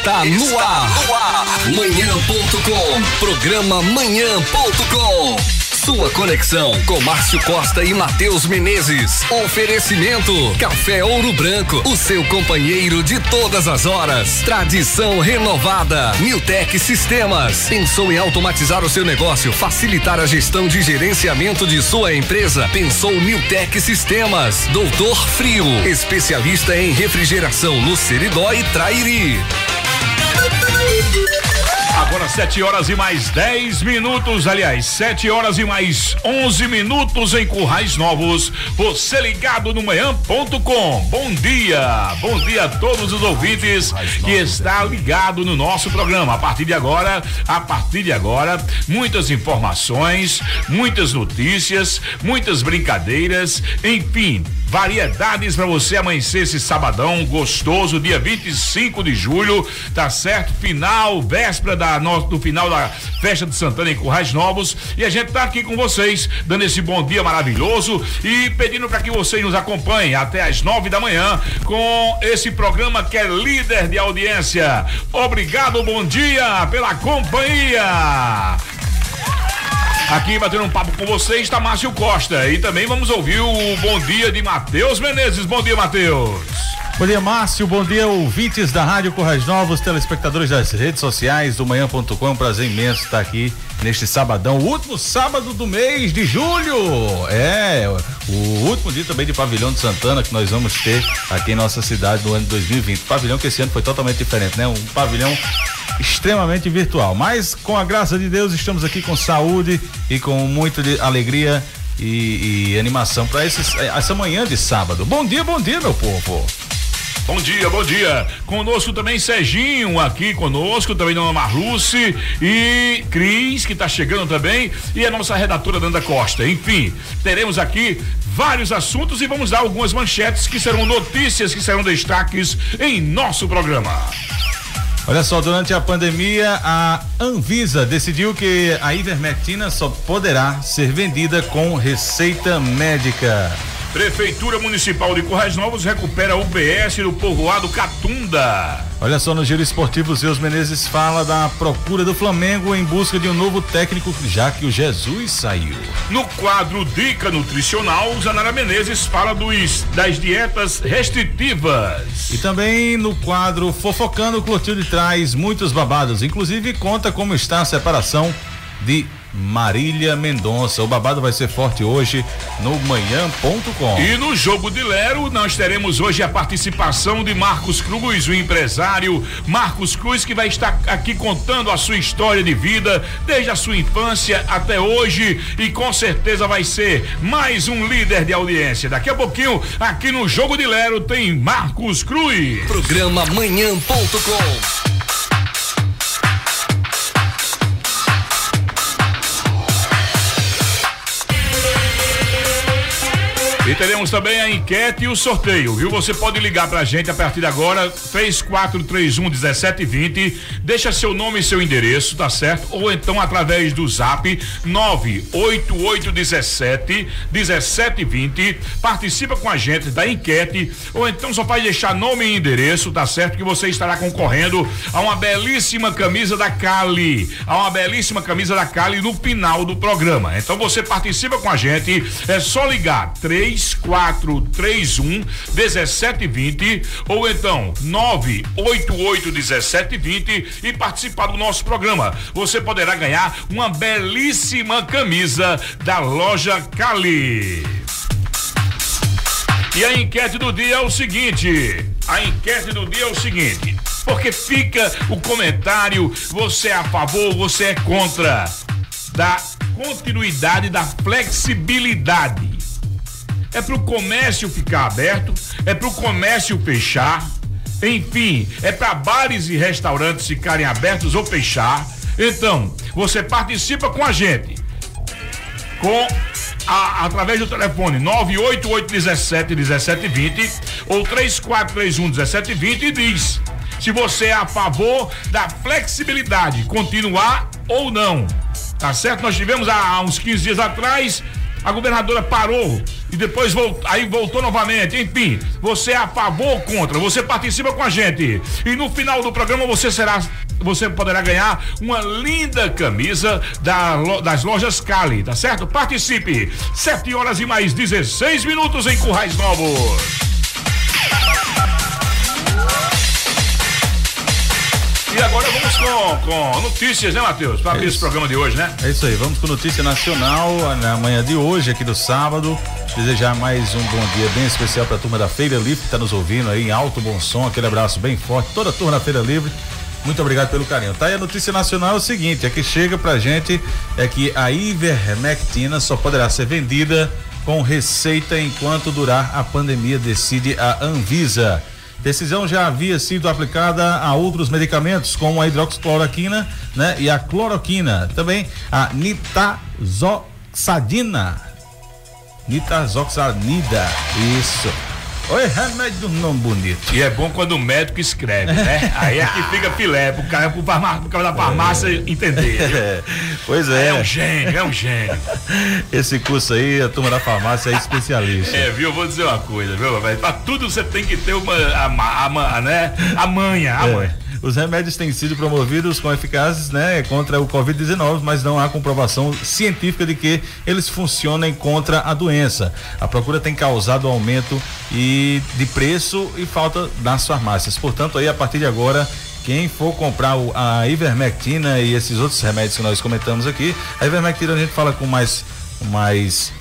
está no ar. Ar. Manhã.com. Programa Manhã.com. Sua conexão com Márcio Costa e Matheus Menezes. Oferecimento Café Ouro Branco, o seu companheiro de todas as horas. Tradição renovada. Newtec Sistemas. Pensou em automatizar o seu negócio, facilitar a gestão de gerenciamento de sua empresa? Pensou Newtec Sistemas. Doutor Frio, especialista em refrigeração no Seridó e Trairi. you Agora 7 horas e mais 10 minutos, aliás, 7 horas e mais 11 minutos em Currais Novos. Você ligado no manhã.com. Bom dia, bom dia a todos os ouvintes que está ligado no nosso programa. A partir de agora, a partir de agora, muitas informações, muitas notícias, muitas brincadeiras, enfim, variedades para você amanhecer esse sabadão gostoso, dia 25 de julho, tá certo? Final, véspera da do final da festa de Santana em Currais Novos e a gente tá aqui com vocês, dando esse bom dia maravilhoso e pedindo para que vocês nos acompanhem até às nove da manhã com esse programa que é líder de audiência. Obrigado, bom dia pela companhia. Aqui batendo um papo com você está Márcio Costa e também vamos ouvir o bom dia de Matheus Menezes. Bom dia, Matheus. Bom dia, Márcio. Bom dia, ouvintes da Rádio Corrais Novos, telespectadores das redes sociais do manhã.com. É um prazer imenso estar aqui neste sabadão, último sábado do mês de julho. É, o último dia também de Pavilhão de Santana que nós vamos ter aqui em nossa cidade no ano de 2020. Pavilhão que esse ano foi totalmente diferente, né? Um pavilhão extremamente virtual. Mas com a graça de Deus estamos aqui com saúde e com muita alegria e, e animação para essa manhã de sábado. Bom dia, bom dia, meu povo. Bom dia, bom dia. Conosco também Serginho aqui conosco, também Dona Marluce e Cris, que está chegando também, e a nossa redatora Danda Costa. Enfim, teremos aqui vários assuntos e vamos dar algumas manchetes que serão notícias, que serão destaques em nosso programa. Olha só, durante a pandemia, a Anvisa decidiu que a ivermectina só poderá ser vendida com receita médica. Prefeitura Municipal de Currais Novos recupera o UBS do povoado Catunda. Olha só, no Giro Esportivo, Zeus Menezes fala da procura do Flamengo em busca de um novo técnico, já que o Jesus saiu. No quadro Dica Nutricional, Zanara Menezes fala dos, das dietas restritivas. E também no quadro Fofocando, Clotilde traz muitos babados, inclusive conta como está a separação de Marília Mendonça. O babado vai ser forte hoje no manhã.com. E no jogo de Lero, nós teremos hoje a participação de Marcos Cruz, o empresário Marcos Cruz, que vai estar aqui contando a sua história de vida, desde a sua infância até hoje, e com certeza vai ser mais um líder de audiência. Daqui a pouquinho, aqui no Jogo de Lero, tem Marcos Cruz. Programa manhã.com. teremos também a enquete e o sorteio, viu? Você pode ligar pra gente a partir de agora, 3431 1720. Deixa seu nome e seu endereço, tá certo? Ou então através do zap 98817 1720. Participa com a gente da enquete, ou então só pode deixar nome e endereço, tá certo? Que você estará concorrendo a uma belíssima camisa da Cali. A uma belíssima camisa da Cali no final do programa. Então você participa com a gente, é só ligar 3 3431 1720 ou então 988 1720 e participar do nosso programa. Você poderá ganhar uma belíssima camisa da loja Cali. E a enquete do dia é o seguinte: a enquete do dia é o seguinte, porque fica o comentário, você é a favor, você é contra da continuidade da flexibilidade é para o comércio ficar aberto, é para o comércio fechar, enfim, é para bares e restaurantes ficarem abertos ou fechar. Então, você participa com a gente com a, através do telefone 98817 1720 ou 3431 1720 e diz se você é a favor da flexibilidade, continuar ou não. Tá certo? Nós tivemos há uns 15 dias atrás a governadora parou e depois voltou, aí voltou novamente. Enfim, você é a favor ou contra? Você participa com a gente. E no final do programa você será você poderá ganhar uma linda camisa da, das lojas Cali, tá certo? Participe! 7 horas e mais 16 minutos em Currais Novos. E agora vamos com, com notícias, né, Matheus? Para abrir é esse programa de hoje, né? É isso aí, vamos com notícia nacional na manhã de hoje, aqui do sábado. Desejar mais um bom dia bem especial para a turma da Feira Livre que está nos ouvindo aí em alto bom som. Aquele abraço bem forte, toda a turma da Feira Livre. Muito obrigado pelo carinho. Tá aí a notícia nacional é o seguinte, é que chega pra gente é que a ivermectina só poderá ser vendida com receita enquanto durar a pandemia, decide a Anvisa. Decisão já havia sido aplicada a outros medicamentos, como a hidroxicloroquina, né? E a cloroquina, também a nitazoxadina. Nitazoxanida, isso. Oi, remédio do nome bonito. E é bom quando o médico escreve, né? Aí é que fica filé pro cara, pro, farmácia, pro cara da farmácia é. entender. Pois é. É um gênio, é um gênio. Esse curso aí, a turma da farmácia é especialista. É, viu? Eu vou dizer uma coisa, viu, velho? Pra tudo você tem que ter uma, a, a, a né? A manha, a é. manha. Os remédios têm sido promovidos com eficazes, né, contra o Covid-19, mas não há comprovação científica de que eles funcionem contra a doença. A procura tem causado aumento e de preço e falta nas farmácias. Portanto, aí a partir de agora quem for comprar a ivermectina e esses outros remédios que nós comentamos aqui, a ivermectina a gente fala com mais, mais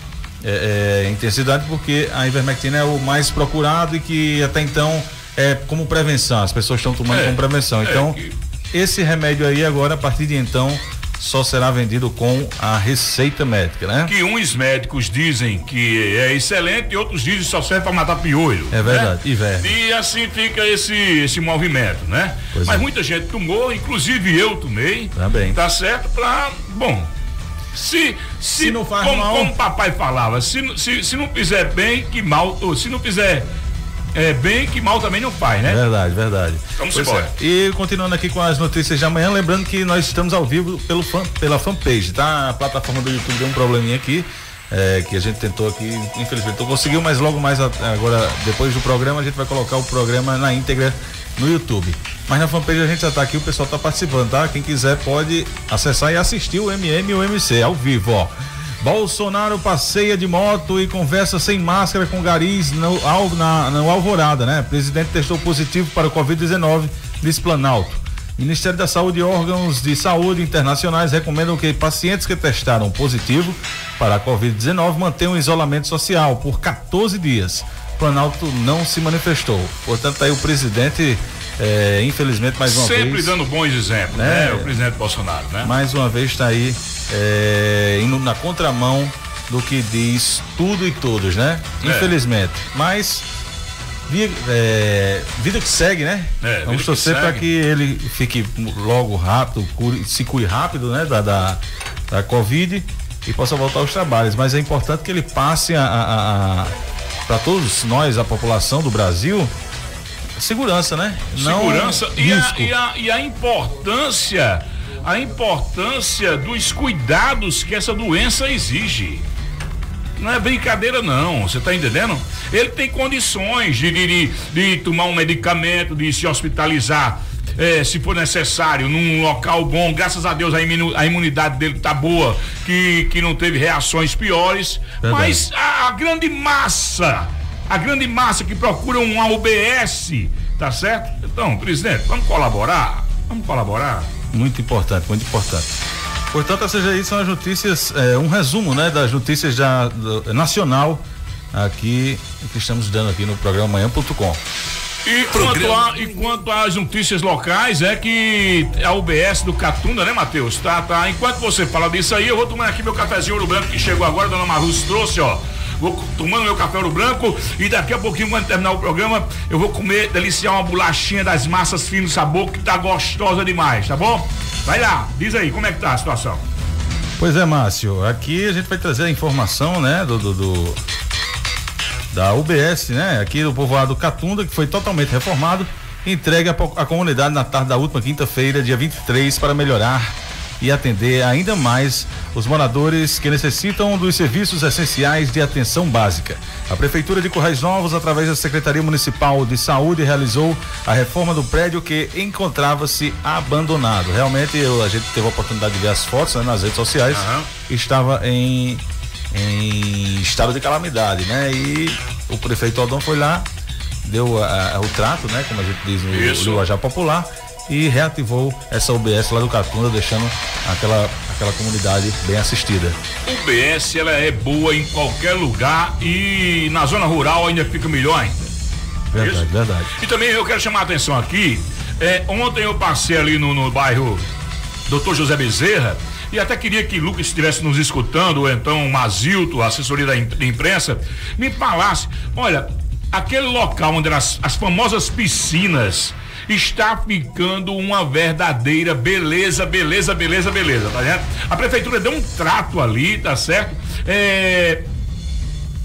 é, é, intensidade porque a ivermectina é o mais procurado e que até então é como prevenção, as pessoas estão tomando é, como prevenção. Então, é que... esse remédio aí agora, a partir de então, só será vendido com a receita médica, né? Que uns médicos dizem que é excelente e outros dizem que só serve para matar piolho. É verdade, né? e, e assim fica esse esse movimento, né? Pois Mas é. muita gente tomou, inclusive eu tomei. Também. Tá certo para, bom, se, se, se, não faz como, mal. Como o papai falava, se, se, se não fizer bem, que mal, ou se não fizer é, bem que mal também não faz, né? Verdade, verdade. Vamos pois embora. É. E continuando aqui com as notícias de amanhã, lembrando que nós estamos ao vivo pelo fan, pela fanpage, tá? A plataforma do YouTube deu um probleminha aqui. É, que a gente tentou aqui, infelizmente não conseguiu, mas logo mais agora, depois do programa, a gente vai colocar o programa na íntegra no YouTube. Mas na fanpage a gente já tá aqui, o pessoal tá participando, tá? Quem quiser pode acessar e assistir o MM e o MC ao vivo, ó. Bolsonaro passeia de moto e conversa sem máscara com garis no, na, no Alvorada, né? Presidente testou positivo para o Covid-19, diz Planalto. Ministério da Saúde e órgãos de saúde internacionais recomendam que pacientes que testaram positivo para a Covid-19 mantenham isolamento social por 14 dias. Planalto não se manifestou. Portanto, aí o presidente é, infelizmente, mais uma Sempre vez. Sempre dando bons exemplos, né? né? O presidente Bolsonaro, né? Mais uma vez está aí é, indo na contramão do que diz tudo e todos, né? É. Infelizmente. Mas vida, é, vida que segue, né? É, Vamos torcer para que ele fique logo rápido, cure, se cure rápido, né? Da, da, da Covid e possa voltar aos trabalhos. Mas é importante que ele passe a, a, a para todos nós, a população do Brasil, segurança, né? Segurança Não e, a, e, a, e a importância, a importância dos cuidados que essa doença exige. Não é brincadeira, não. Você está entendendo? Ele tem condições de, de, de, tomar um medicamento, de se hospitalizar, é, se for necessário, num local bom. Graças a Deus a, a imunidade dele tá boa, que, que não teve reações piores. Verdade. Mas a, a grande massa a grande massa que procura um UBS, tá certo? Então, presidente, vamos colaborar? Vamos colaborar? Muito importante, muito importante. Portanto, essas aí são as notícias, é, um resumo, né, das notícias já do, nacional aqui que estamos dando aqui no programa manhã.com. E quanto, a, e quanto às notícias locais, é que a UBS do Catunda, né, Matheus? Tá, tá. Enquanto você fala disso aí, eu vou tomar aqui meu cafezinho ouro branco que chegou agora, a dona Marluz trouxe, ó vou tomando meu café no branco e daqui a pouquinho, quando terminar o programa, eu vou comer, deliciar uma bolachinha das massas fino sabor que tá gostosa demais, tá bom? Vai lá, diz aí, como é que tá a situação? Pois é, Márcio, aqui a gente vai trazer a informação, né, do, do, do da UBS, né, aqui do povoado Catunda, que foi totalmente reformado, entregue à comunidade na tarde da última quinta-feira, dia 23, para melhorar e atender ainda mais os moradores que necessitam dos serviços essenciais de atenção básica. A Prefeitura de Corrais Novos, através da Secretaria Municipal de Saúde, realizou a reforma do prédio que encontrava-se abandonado. Realmente, eu, a gente teve a oportunidade de ver as fotos né, nas redes sociais. Uhum. Estava em, em estado de calamidade, né? E o prefeito Aldão foi lá, deu a, a, o trato, né? Como a gente diz no linguajar popular e reativou essa UBS lá do Catunda, deixando aquela, aquela comunidade bem assistida. UBS ela é boa em qualquer lugar e na zona rural ainda fica melhor ainda. Verdade, Isso? verdade. E também eu quero chamar a atenção aqui. É, ontem eu passei ali no, no bairro Doutor José Bezerra e até queria que Lucas estivesse nos escutando, ou então Mazilto, a assessoria da, imprensa, me falasse, olha, aquele local onde as, as famosas piscinas está ficando uma verdadeira beleza, beleza, beleza, beleza, tá vendo? A prefeitura deu um trato ali, tá certo? É,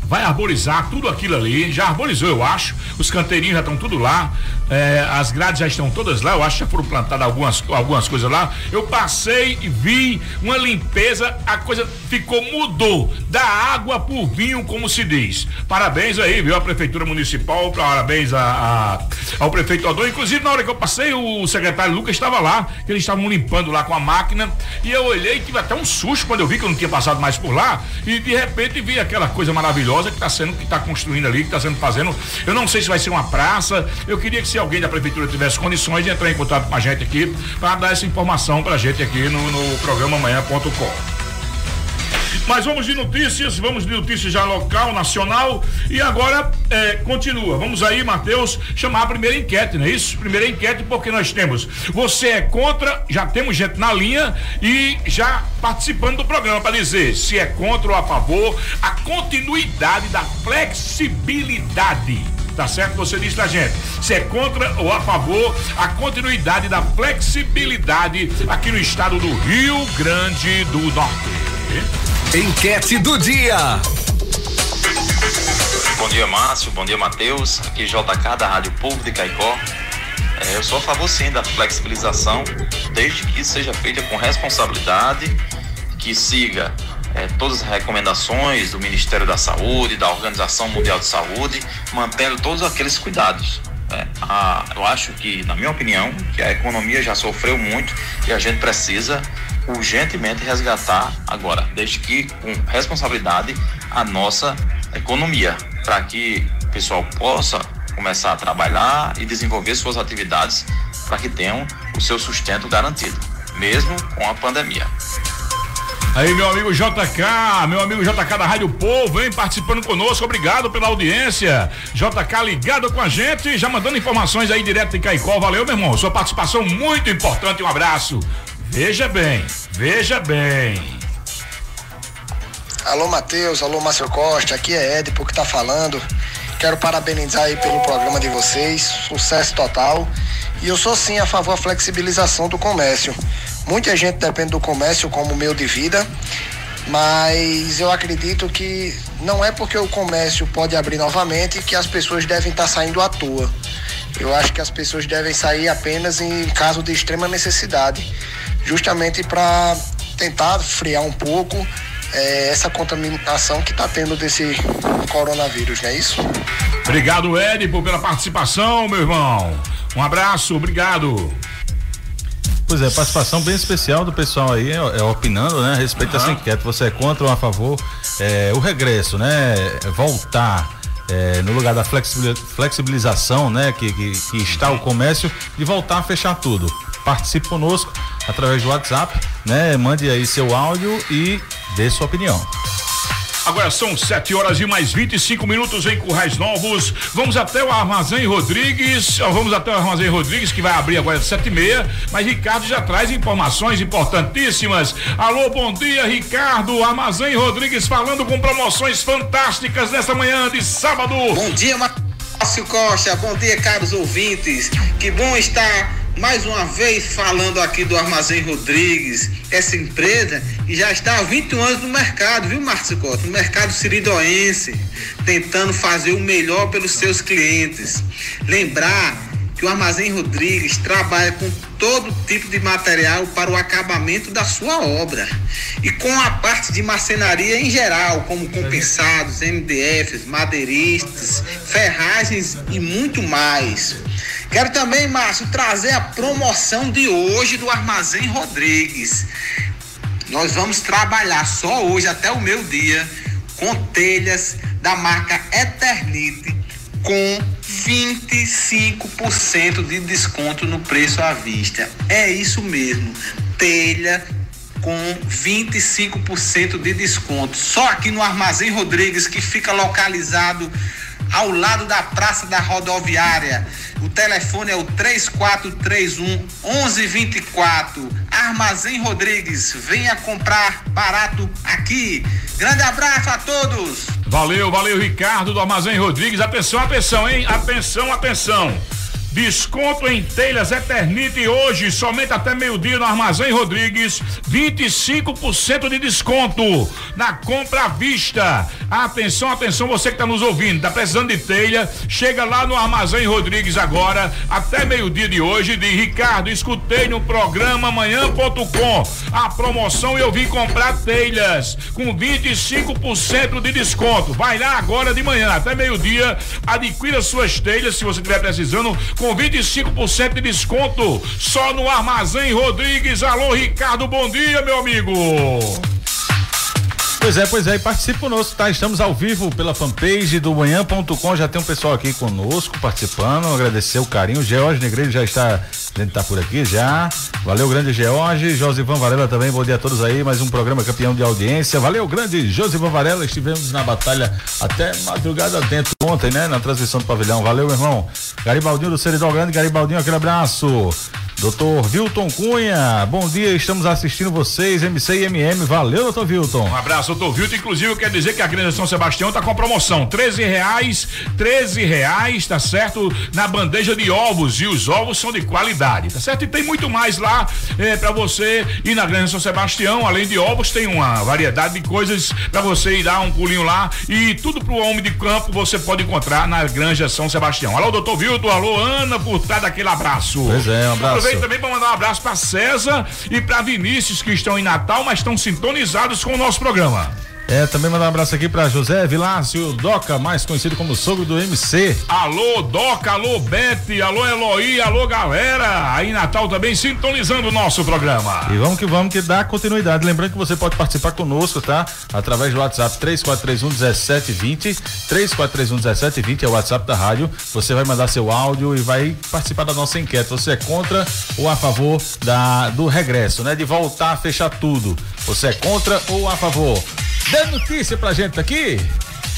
vai arborizar tudo aquilo ali, já arborizou, eu acho. Os canteirinhos já estão tudo lá. É, as grades já estão todas lá, eu acho que já foram plantadas algumas, algumas coisas lá. Eu passei e vi uma limpeza, a coisa ficou, mudou. Da água por vinho, como se diz. Parabéns aí, viu? A Prefeitura Municipal, parabéns a, a, ao prefeito Odon. Inclusive, na hora que eu passei, o secretário Lucas estava lá, que eles estavam limpando lá com a máquina. E eu olhei e tive até um susto quando eu vi que eu não tinha passado mais por lá. E de repente vi aquela coisa maravilhosa que está sendo, que está construindo ali, que está sendo fazendo. Eu não sei se vai ser uma praça. Eu queria que se alguém da prefeitura tivesse condições de entrar em contato com a gente aqui para dar essa informação para a gente aqui no, no programa amanhã.com. Mas vamos de notícias, vamos de notícias já local, nacional. E agora é, continua. Vamos aí, Matheus, chamar a primeira enquete, não é isso? Primeira enquete, porque nós temos. Você é contra, já temos gente na linha e já participando do programa para dizer se é contra ou a favor a continuidade da flexibilidade tá certo? Você diz pra gente se é contra ou a favor a continuidade da flexibilidade aqui no estado do Rio Grande do Norte. Enquete do dia. Bom dia, Márcio. Bom dia, Matheus. Aqui JK da Rádio Povo de Caicó. É, eu sou a favor sim da flexibilização, desde que seja feita com responsabilidade, que siga é, todas as recomendações do Ministério da Saúde, da Organização Mundial de Saúde, mantendo todos aqueles cuidados. É, a, eu acho que, na minha opinião, que a economia já sofreu muito e a gente precisa urgentemente resgatar agora, desde que com responsabilidade a nossa economia, para que o pessoal possa começar a trabalhar e desenvolver suas atividades para que tenham o seu sustento garantido, mesmo com a pandemia. Aí, meu amigo JK, meu amigo JK da Rádio Povo, vem participando conosco. Obrigado pela audiência. JK ligado com a gente, já mandando informações aí direto de Caicó. Valeu, meu irmão. Sua participação muito importante. Um abraço. Veja bem, veja bem. Alô, Matheus, alô, Márcio Costa, aqui é Ed, que tá falando. Quero parabenizar aí pelo programa de vocês, sucesso total. E eu sou sim a favor da flexibilização do comércio. Muita gente depende do comércio como meio de vida, mas eu acredito que não é porque o comércio pode abrir novamente que as pessoas devem estar saindo à toa. Eu acho que as pessoas devem sair apenas em caso de extrema necessidade, justamente para tentar frear um pouco é, essa contaminação que está tendo desse coronavírus, não é isso? Obrigado, Édipo, pela participação, meu irmão. Um abraço, obrigado. Pois é, participação bem especial do pessoal aí, é, é opinando, né, a respeito uhum. dessa enquete. Você é contra ou a favor? É, o regresso, né? Voltar. É, no lugar da flexibilização, né, que, que, que, está o comércio, de voltar a fechar tudo. Participe conosco através do WhatsApp, né? Mande aí seu áudio e dê sua opinião. Agora são 7 horas e mais 25 minutos em Currais Novos. Vamos até o Armazém Rodrigues. Vamos até o Armazém Rodrigues, que vai abrir agora às sete e meia. Mas Ricardo já traz informações importantíssimas. Alô, bom dia, Ricardo. Armazém Rodrigues falando com promoções fantásticas nesta manhã de sábado. Bom dia, Márcio Costa. Bom dia, caros ouvintes. Que bom estar mais uma vez falando aqui do Armazém Rodrigues, essa empresa já está há 21 anos no mercado, viu, Márcio Costa? No mercado siridoense, tentando fazer o melhor pelos seus clientes. Lembrar que o Armazém Rodrigues trabalha com todo tipo de material para o acabamento da sua obra e com a parte de marcenaria em geral, como compensados, MDFs, madeiristas, ferragens e muito mais. Quero também, Márcio, trazer a promoção de hoje do Armazém Rodrigues. Nós vamos trabalhar só hoje até o meu dia com telhas da marca Eternite com 25% de desconto no preço à vista. É isso mesmo, telha com 25% de desconto. Só aqui no Armazém Rodrigues, que fica localizado ao lado da Praça da Rodoviária. O telefone é o 3431 1124. Armazém Rodrigues, venha comprar barato aqui. Grande abraço a todos. Valeu, valeu, Ricardo do Armazém Rodrigues. Atenção, atenção, hein? Atenção, atenção. Desconto em telhas Eternite hoje, somente até meio-dia no Armazém Rodrigues, 25% de desconto na compra à vista. Atenção, atenção, você que está nos ouvindo, está precisando de telha, chega lá no Armazém Rodrigues agora, até meio-dia de hoje, de Ricardo, escutei no programa amanhã.com a promoção e eu vim comprar telhas com 25% de desconto. Vai lá agora de manhã, até meio-dia, adquira suas telhas se você estiver precisando com 25% de desconto só no Armazém Rodrigues. Alô, Ricardo, bom dia, meu amigo. Pois é, pois é, e participe conosco, tá? Estamos ao vivo pela fanpage do manhã.com, já tem um pessoal aqui conosco participando, agradecer o carinho, o George Negreiro já está, a gente tá por aqui já, valeu grande George, Josivan Varela também, bom dia a todos aí, mais um programa campeão de audiência, valeu grande Josivan Varela, estivemos na batalha até madrugada dentro ontem, né, na transmissão do pavilhão, valeu meu irmão, Garibaldinho do Seridó Grande, Garibaldinho, aquele abraço, Doutor Vilton Cunha, bom dia, estamos assistindo vocês, MC e MM, valeu, doutor Vilton. Um abraço, doutor Vilton, inclusive eu quero dizer que a Grande São Sebastião tá com promoção, 13 reais, 13 reais, tá certo, na bandeja de ovos, e os ovos são de qualidade, tá certo? E tem muito mais lá é, para você ir na Grande São Sebastião, além de ovos, tem uma variedade de coisas para você ir dar um pulinho lá, e tudo pro homem de campo você pode encontrar na Granja São Sebastião. Alô, doutor Vilton, alô, Ana, por estar daquele abraço. Pois é, um abraço aproveito também para mandar um abraço para César e para Vinícius que estão em Natal, mas estão sintonizados com o nosso programa. É, também mandar um abraço aqui para José Vilácio Doca, mais conhecido como sogro do MC. Alô, Doca, alô, Bete, alô, Eloí, alô, galera. Aí Natal também sintonizando o nosso programa. E vamos que vamos que dá continuidade. Lembrando que você pode participar conosco, tá? Através do WhatsApp 3431 1720. 3431 1720 é o WhatsApp da rádio. Você vai mandar seu áudio e vai participar da nossa enquete. Você é contra ou a favor da, do regresso, né? De voltar a fechar tudo. Você é contra ou a favor? Dê notícia pra gente aqui.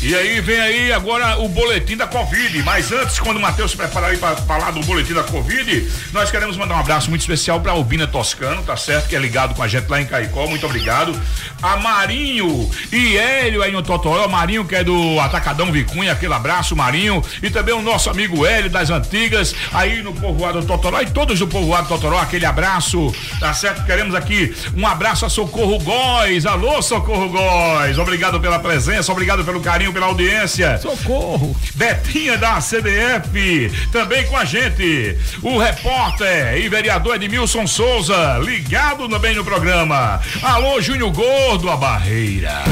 E aí vem aí agora o boletim da Covid. Mas antes, quando o Matheus se preparar aí para falar do boletim da Covid, nós queremos mandar um abraço muito especial para Albina Toscano, tá certo? Que é ligado com a gente lá em Caicó. Muito obrigado. A Marinho e Hélio aí no Totoró. Marinho, que é do Atacadão Vicunha, aquele abraço, Marinho. E também o nosso amigo Hélio das Antigas, aí no povoado Totoró. E todos do povoado Totoró, aquele abraço, tá certo? Queremos aqui um abraço a Socorro Góis. Alô, Socorro Góis. Obrigado pela presença, obrigado pelo carinho, pela audiência. Socorro. Betinha da CDF, também com a gente. O repórter e vereador Edmilson Souza, ligado também no programa. Alô, Júnior Gordo, a barreira.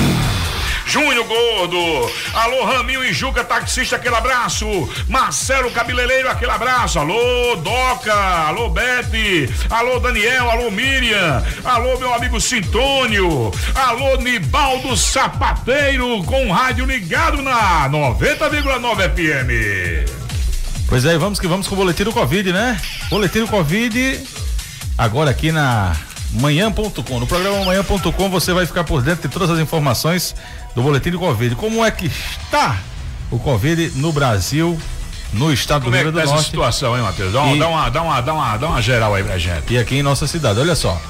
Júnior Gordo, alô Raminho e Juca, taxista, aquele abraço. Marcelo Cabeleireiro, aquele abraço. Alô Doca, alô Bete, alô Daniel, alô Miriam, alô meu amigo Sintônio, alô Nibaldo Sapateiro, com rádio ligado na 90,9 FM. Pois é, vamos que vamos com o boletim do Covid, né? Boletim do Covid, agora aqui na manhã.com. No programa manhã.com você vai ficar por dentro de todas as informações do boletim do Covid. Como é que está o Covid no Brasil, no estado Como do é Rio que Grande tá do essa Norte situação, hein, Matheus? Dá, uma- E- dá, uma, dá, uma, dá, uma, dá uma geral aí pra gente. e aqui em nossa cidade. Olha só.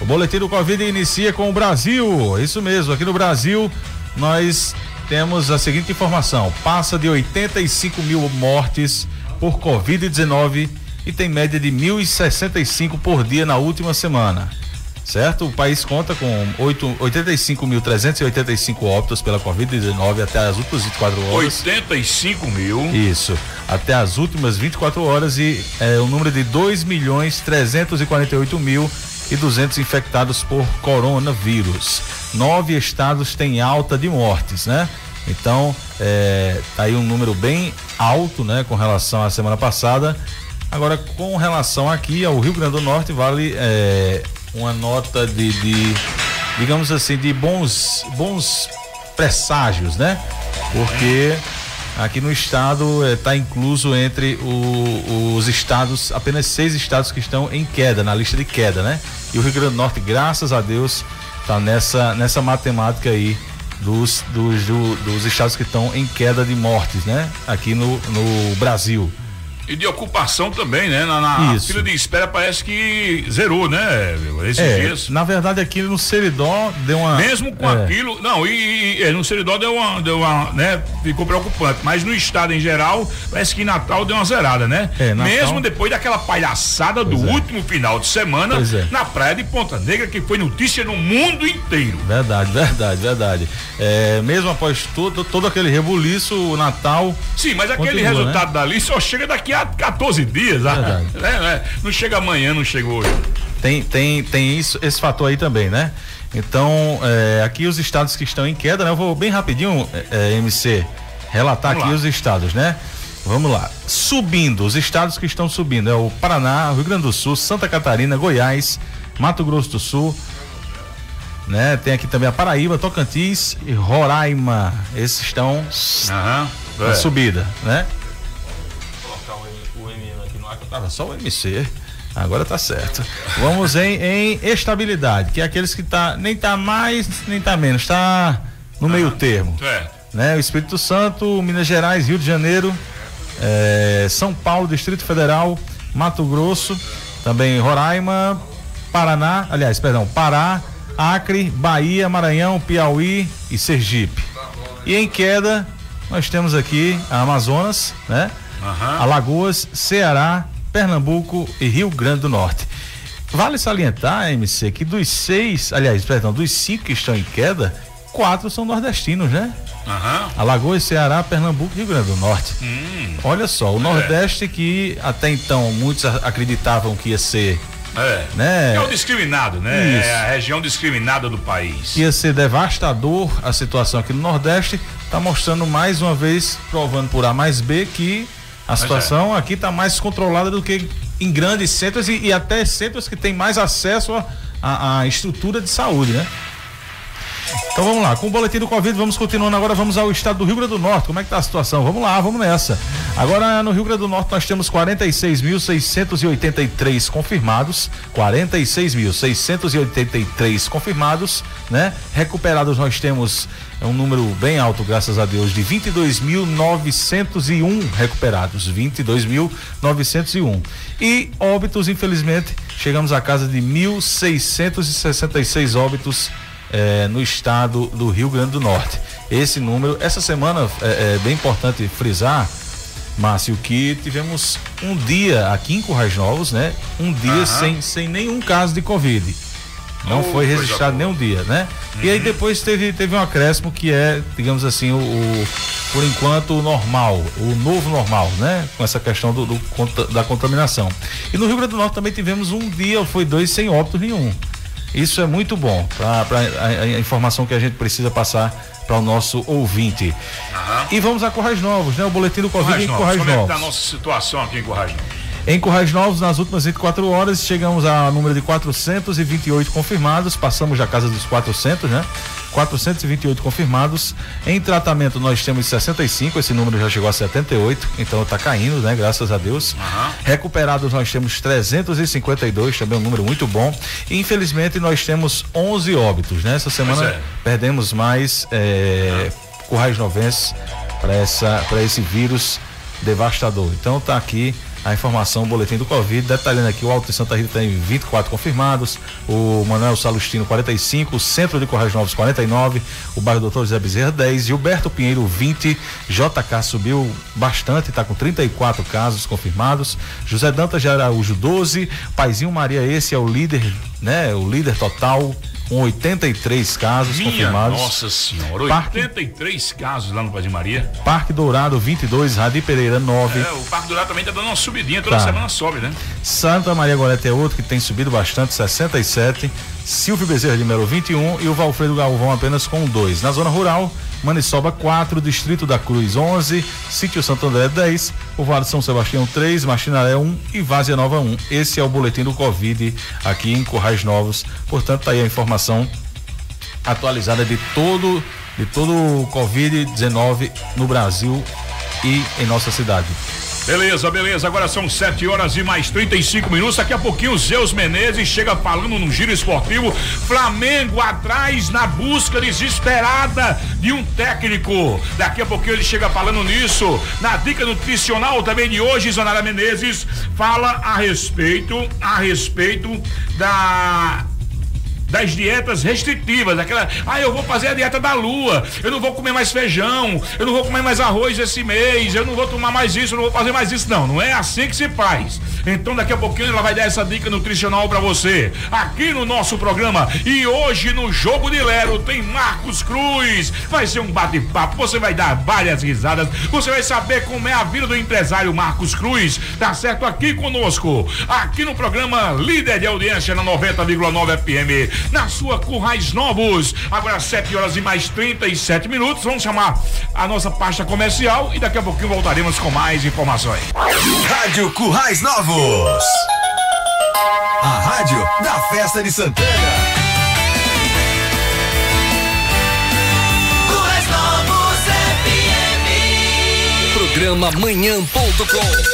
O boletim do Covid inicia com o Brasil. Isso mesmo, aqui no Brasil nós temos a seguinte informação: passa de 85 mil mortes por Covid-19 e tem média de 1.065 por dia na última semana. Certo? O país conta com 85.385 óbitos pela Covid-19 até as últimas 24 horas. 85 mil. Isso, até as últimas 24 horas e é, o número de 2 milhões 348 mil e 200 infectados por coronavírus. Nove estados têm alta de mortes, né? Então, é, tá aí um número bem alto, né, com relação à semana passada. Agora, com relação aqui ao Rio Grande do Norte, vale é, uma nota de, de, digamos assim, de bons, bons presságios, né? Porque aqui no estado está incluso entre o, os estados, apenas seis estados que estão em queda, na lista de queda, né? E o Rio Grande do Norte, graças a Deus, está nessa, nessa matemática aí dos, dos, do, dos estados que estão em queda de mortes, né? Aqui no, no Brasil. E de ocupação também, né? Na, na fila de espera parece que zerou, né? Esses é, dias. Na verdade, aqui no Seridó deu uma. Mesmo com é. aquilo. Não, e, e, no Seridó deu uma, deu uma. né? Ficou preocupante. Mas no estado em geral, parece que Natal deu uma zerada, né? É, Natal... Mesmo depois daquela palhaçada pois do é. último final de semana é. na praia de Ponta Negra, que foi notícia no mundo inteiro. Verdade, verdade, verdade. É, mesmo após todo, todo aquele rebuliço, o Natal. Sim, mas aquele continua, resultado né? dali só chega daqui daqui a 14 dias. Ah, né, né? Não chega amanhã, não chegou hoje. Tem, tem, tem isso, esse fator aí também, né? Então, é, aqui os estados que estão em queda, né? Eu vou bem rapidinho, é, MC, relatar Vamos aqui lá. os estados, né? Vamos lá. Subindo, os estados que estão subindo é o Paraná, Rio Grande do Sul, Santa Catarina, Goiás, Mato Grosso do Sul, né? Tem aqui também a Paraíba, Tocantins e Roraima. Esses estão Aham, na é. subida, né? Tava só o MC. Agora tá certo. Vamos em, em estabilidade, que é aqueles que tá nem tá mais, nem tá menos, tá no meio termo. É. Né? O Espírito Santo, Minas Gerais, Rio de Janeiro, é, São Paulo, Distrito Federal, Mato Grosso, também Roraima, Paraná, aliás, perdão, Pará, Acre, Bahia, Maranhão, Piauí e Sergipe. E em queda, nós temos aqui a Amazonas, né? Uhum. Alagoas, Ceará, Pernambuco e Rio Grande do Norte. Vale salientar, MC, que dos seis, aliás, perdão, dos cinco que estão em queda, quatro são nordestinos, né? Uhum. Alagoas, Ceará, Pernambuco e Rio Grande do Norte. Hum. Olha só, o é. Nordeste que até então muitos acreditavam que ia ser é. Né? é o discriminado, né? Isso. É a região discriminada do país. Ia ser devastador a situação aqui no Nordeste, está mostrando mais uma vez, provando por A mais B, que a situação é. aqui está mais controlada do que em grandes centros e, e até centros que têm mais acesso à estrutura de saúde, né? Então vamos lá, com o boletim do Covid, vamos continuando agora, vamos ao estado do Rio Grande do Norte. Como é que tá a situação? Vamos lá, vamos nessa. Agora no Rio Grande do Norte nós temos 46.683 confirmados, 46.683 confirmados, né? Recuperados nós temos é um número bem alto, graças a Deus, de 22.901 recuperados, 22.901. E óbitos, infelizmente, chegamos à casa de 1.666 óbitos eh, no estado do Rio Grande do Norte. Esse número, essa semana é, é bem importante frisar, Márcio, que tivemos um dia aqui em Currais Novos, né? Um dia sem, sem nenhum caso de Covid. Não oh, foi registrado nenhum dia, né? Uhum. E aí uhum. depois teve, teve um acréscimo que é, digamos assim, o, o, por enquanto o normal, o novo normal, né? Com essa questão do, do, da contaminação. E no Rio Grande do Norte também tivemos um dia, foi dois, sem óbito nenhum. Isso é muito bom para a, a, informação que a gente precisa passar para o nosso ouvinte. Uhum. E vamos a Corrais Novos, né? O boletim do Covid Corrais em Corrais Novos. Como é que tá a nossa situação aqui em Corrais Novos? Em Corrais Novos, nas últimas 24 horas, chegamos a número de 428 confirmados, passamos já a casa dos 400, né? 428 confirmados. Em tratamento nós temos 65, esse número já chegou a 78, então está caindo, né? Graças a Deus. Uhum. Recuperados nós temos 352, também um número muito bom. E, infelizmente nós temos 11 óbitos, né? Essa semana é. perdemos mais é, Currais Novenses para esse vírus devastador. Então está aqui a informação, o boletim do Covid, detalhando aqui, o Alto de Santa Rita tem 24 confirmados, o Manuel Salustino 45, o Centro de Correios Novos 49, o bairro Doutor José Bezerra 10, Gilberto Pinheiro 20, JK subiu bastante, está com 34 casos confirmados, José Dantas de Araújo 12, Paizinho Maria esse é o líder, né, o líder total com 83 casos Minha confirmados. Nossa senhora, Parque- 83 casos lá no Paz de Maria. Parque Dourado 22, Radi Pereira 9, É, o Parque Dourado também tá dando uma subidinha, toda Tá. semana sobe, né? Santa Maria Gorete é outro que tem subido bastante, 67. Silvio Bezerra de Melo 21 e o Valfredo Galvão apenas com 2. Na zona rural, Maniçoba 4, Distrito da Cruz 11, Sítio Santo André 10, o Vale São Sebastião 3, Machinaré 1 e Várzea Nova 1. Esse é o boletim do Covid aqui em Currais Novos. Portanto, tá aí a informação atualizada de todo de todo o Covid-19 no Brasil e em nossa cidade. Beleza, beleza. Agora são 7 horas e mais 35 minutos. Daqui a pouquinho o Zeus Menezes chega falando no giro esportivo. Flamengo atrás na busca desesperada de um técnico. Daqui a pouquinho ele chega falando nisso. Na dica nutricional também de hoje, Zanara Menezes fala a respeito, a respeito da das dietas restritivas, aquela, ah, eu vou fazer a dieta da lua, eu não vou comer mais feijão, eu não vou comer mais arroz esse mês, eu não vou tomar mais isso, eu não vou fazer mais isso, não, não é assim que se faz. Então daqui a pouquinho ela vai dar essa dica nutricional pra você, aqui no nosso programa. E hoje no Jogo de Lero tem Marcos Cruz, vai ser um bate-papo, você vai dar várias risadas, você vai saber como é a vida do empresário Marcos Cruz, tá certo? Aqui conosco, aqui no programa Líder de Audiência na 90,9 FM na sua Currais Novos. Agora 7 horas e mais 37 minutos. Vamos chamar a nossa pasta comercial e daqui a pouquinho voltaremos com mais informações. Rádio Currais Novos. A rádio da festa de Santana. Programa manhã.com.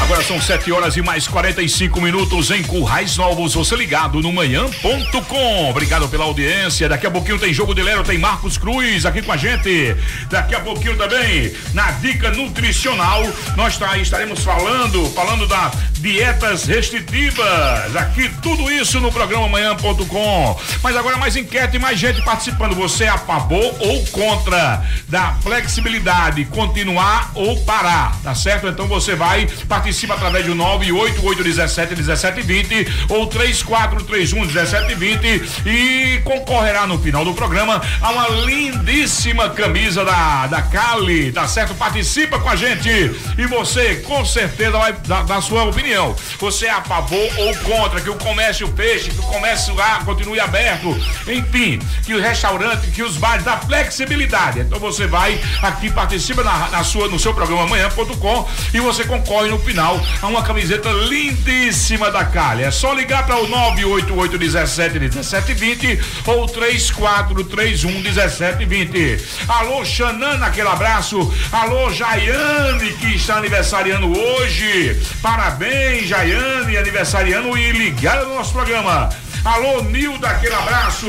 Agora são 7 horas e mais 45 minutos em Currais Novos. Você ligado no manhã.com. Obrigado pela audiência. Daqui a pouquinho tem jogo de Lero, tem Marcos Cruz aqui com a gente. Daqui a pouquinho também, na dica nutricional, nós tá, estaremos falando, falando da dietas restritivas. Aqui tudo isso no programa manhã.com. Mas agora mais enquete mais gente participando. Você é a favor ou contra da flexibilidade, continuar ou parar, tá certo? Então você vai participa através do 98817 1720 ou 3431 1720 e concorrerá no final do programa a uma lindíssima camisa da da Cali, tá certo? Participa com a gente e você com certeza vai dar, dar sua opinião. Você é a favor ou contra que o comércio feche, que o comércio lá continue aberto, enfim, que o restaurante, que os bares da flexibilidade. Então você vai aqui participa na, na sua no seu programa amanhã.com e você concorre no final a uma camiseta lindíssima da Cali. É só ligar para o 988 17 1720 ou 3431 1720. Alô, Xanana, aquele abraço. Alô, Jaiane, que está aniversariando hoje. Parabéns, Jaiane, aniversariando e ligada no nosso programa. Alô, Nilda, aquele abraço.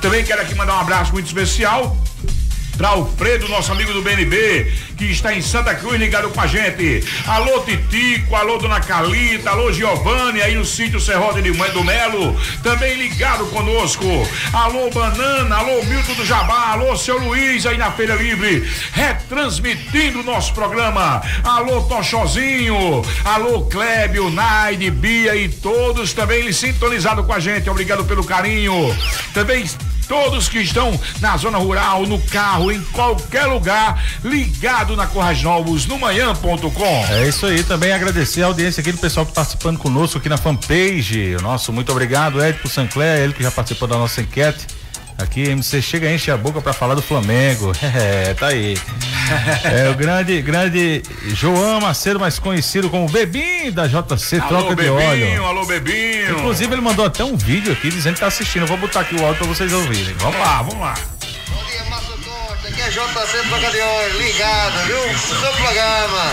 Também quero aqui mandar um abraço muito especial para Alfredo, nosso amigo do BNB, que está em Santa Cruz ligado com a gente. Alô, Titico, alô, Dona Calita, alô, Giovanni, aí no sítio Serrote de do Melo, também ligado conosco. Alô, Banana, alô, Milton do Jabá, alô, seu Luiz, aí na Feira Livre, retransmitindo o nosso programa. Alô, Tochozinho, alô, Clébio, Naide, Bia e todos também sintonizados com a gente. Obrigado pelo carinho. Também todos que estão na zona rural, no carro, em qualquer lugar, na Corrais Novos, no manhã.com. É isso aí, também agradecer a audiência aqui do pessoal que tá participando conosco aqui na fanpage. Nosso muito obrigado, Ed Sancler, ele que já participou da nossa enquete. Aqui, MC chega e enche a boca para falar do Flamengo. É, tá aí. É o grande, grande João Macedo, mais conhecido como Bebinho da JC Alô, Troca de Bebinho, Óleo. alô, Bebinho. Inclusive, ele mandou até um vídeo aqui dizendo que tá assistindo. Eu vou botar aqui o áudio para vocês ouvirem. Vamos lá, vamos lá. Aqui é JC Trocadilhões, ligado, viu? No seu programa.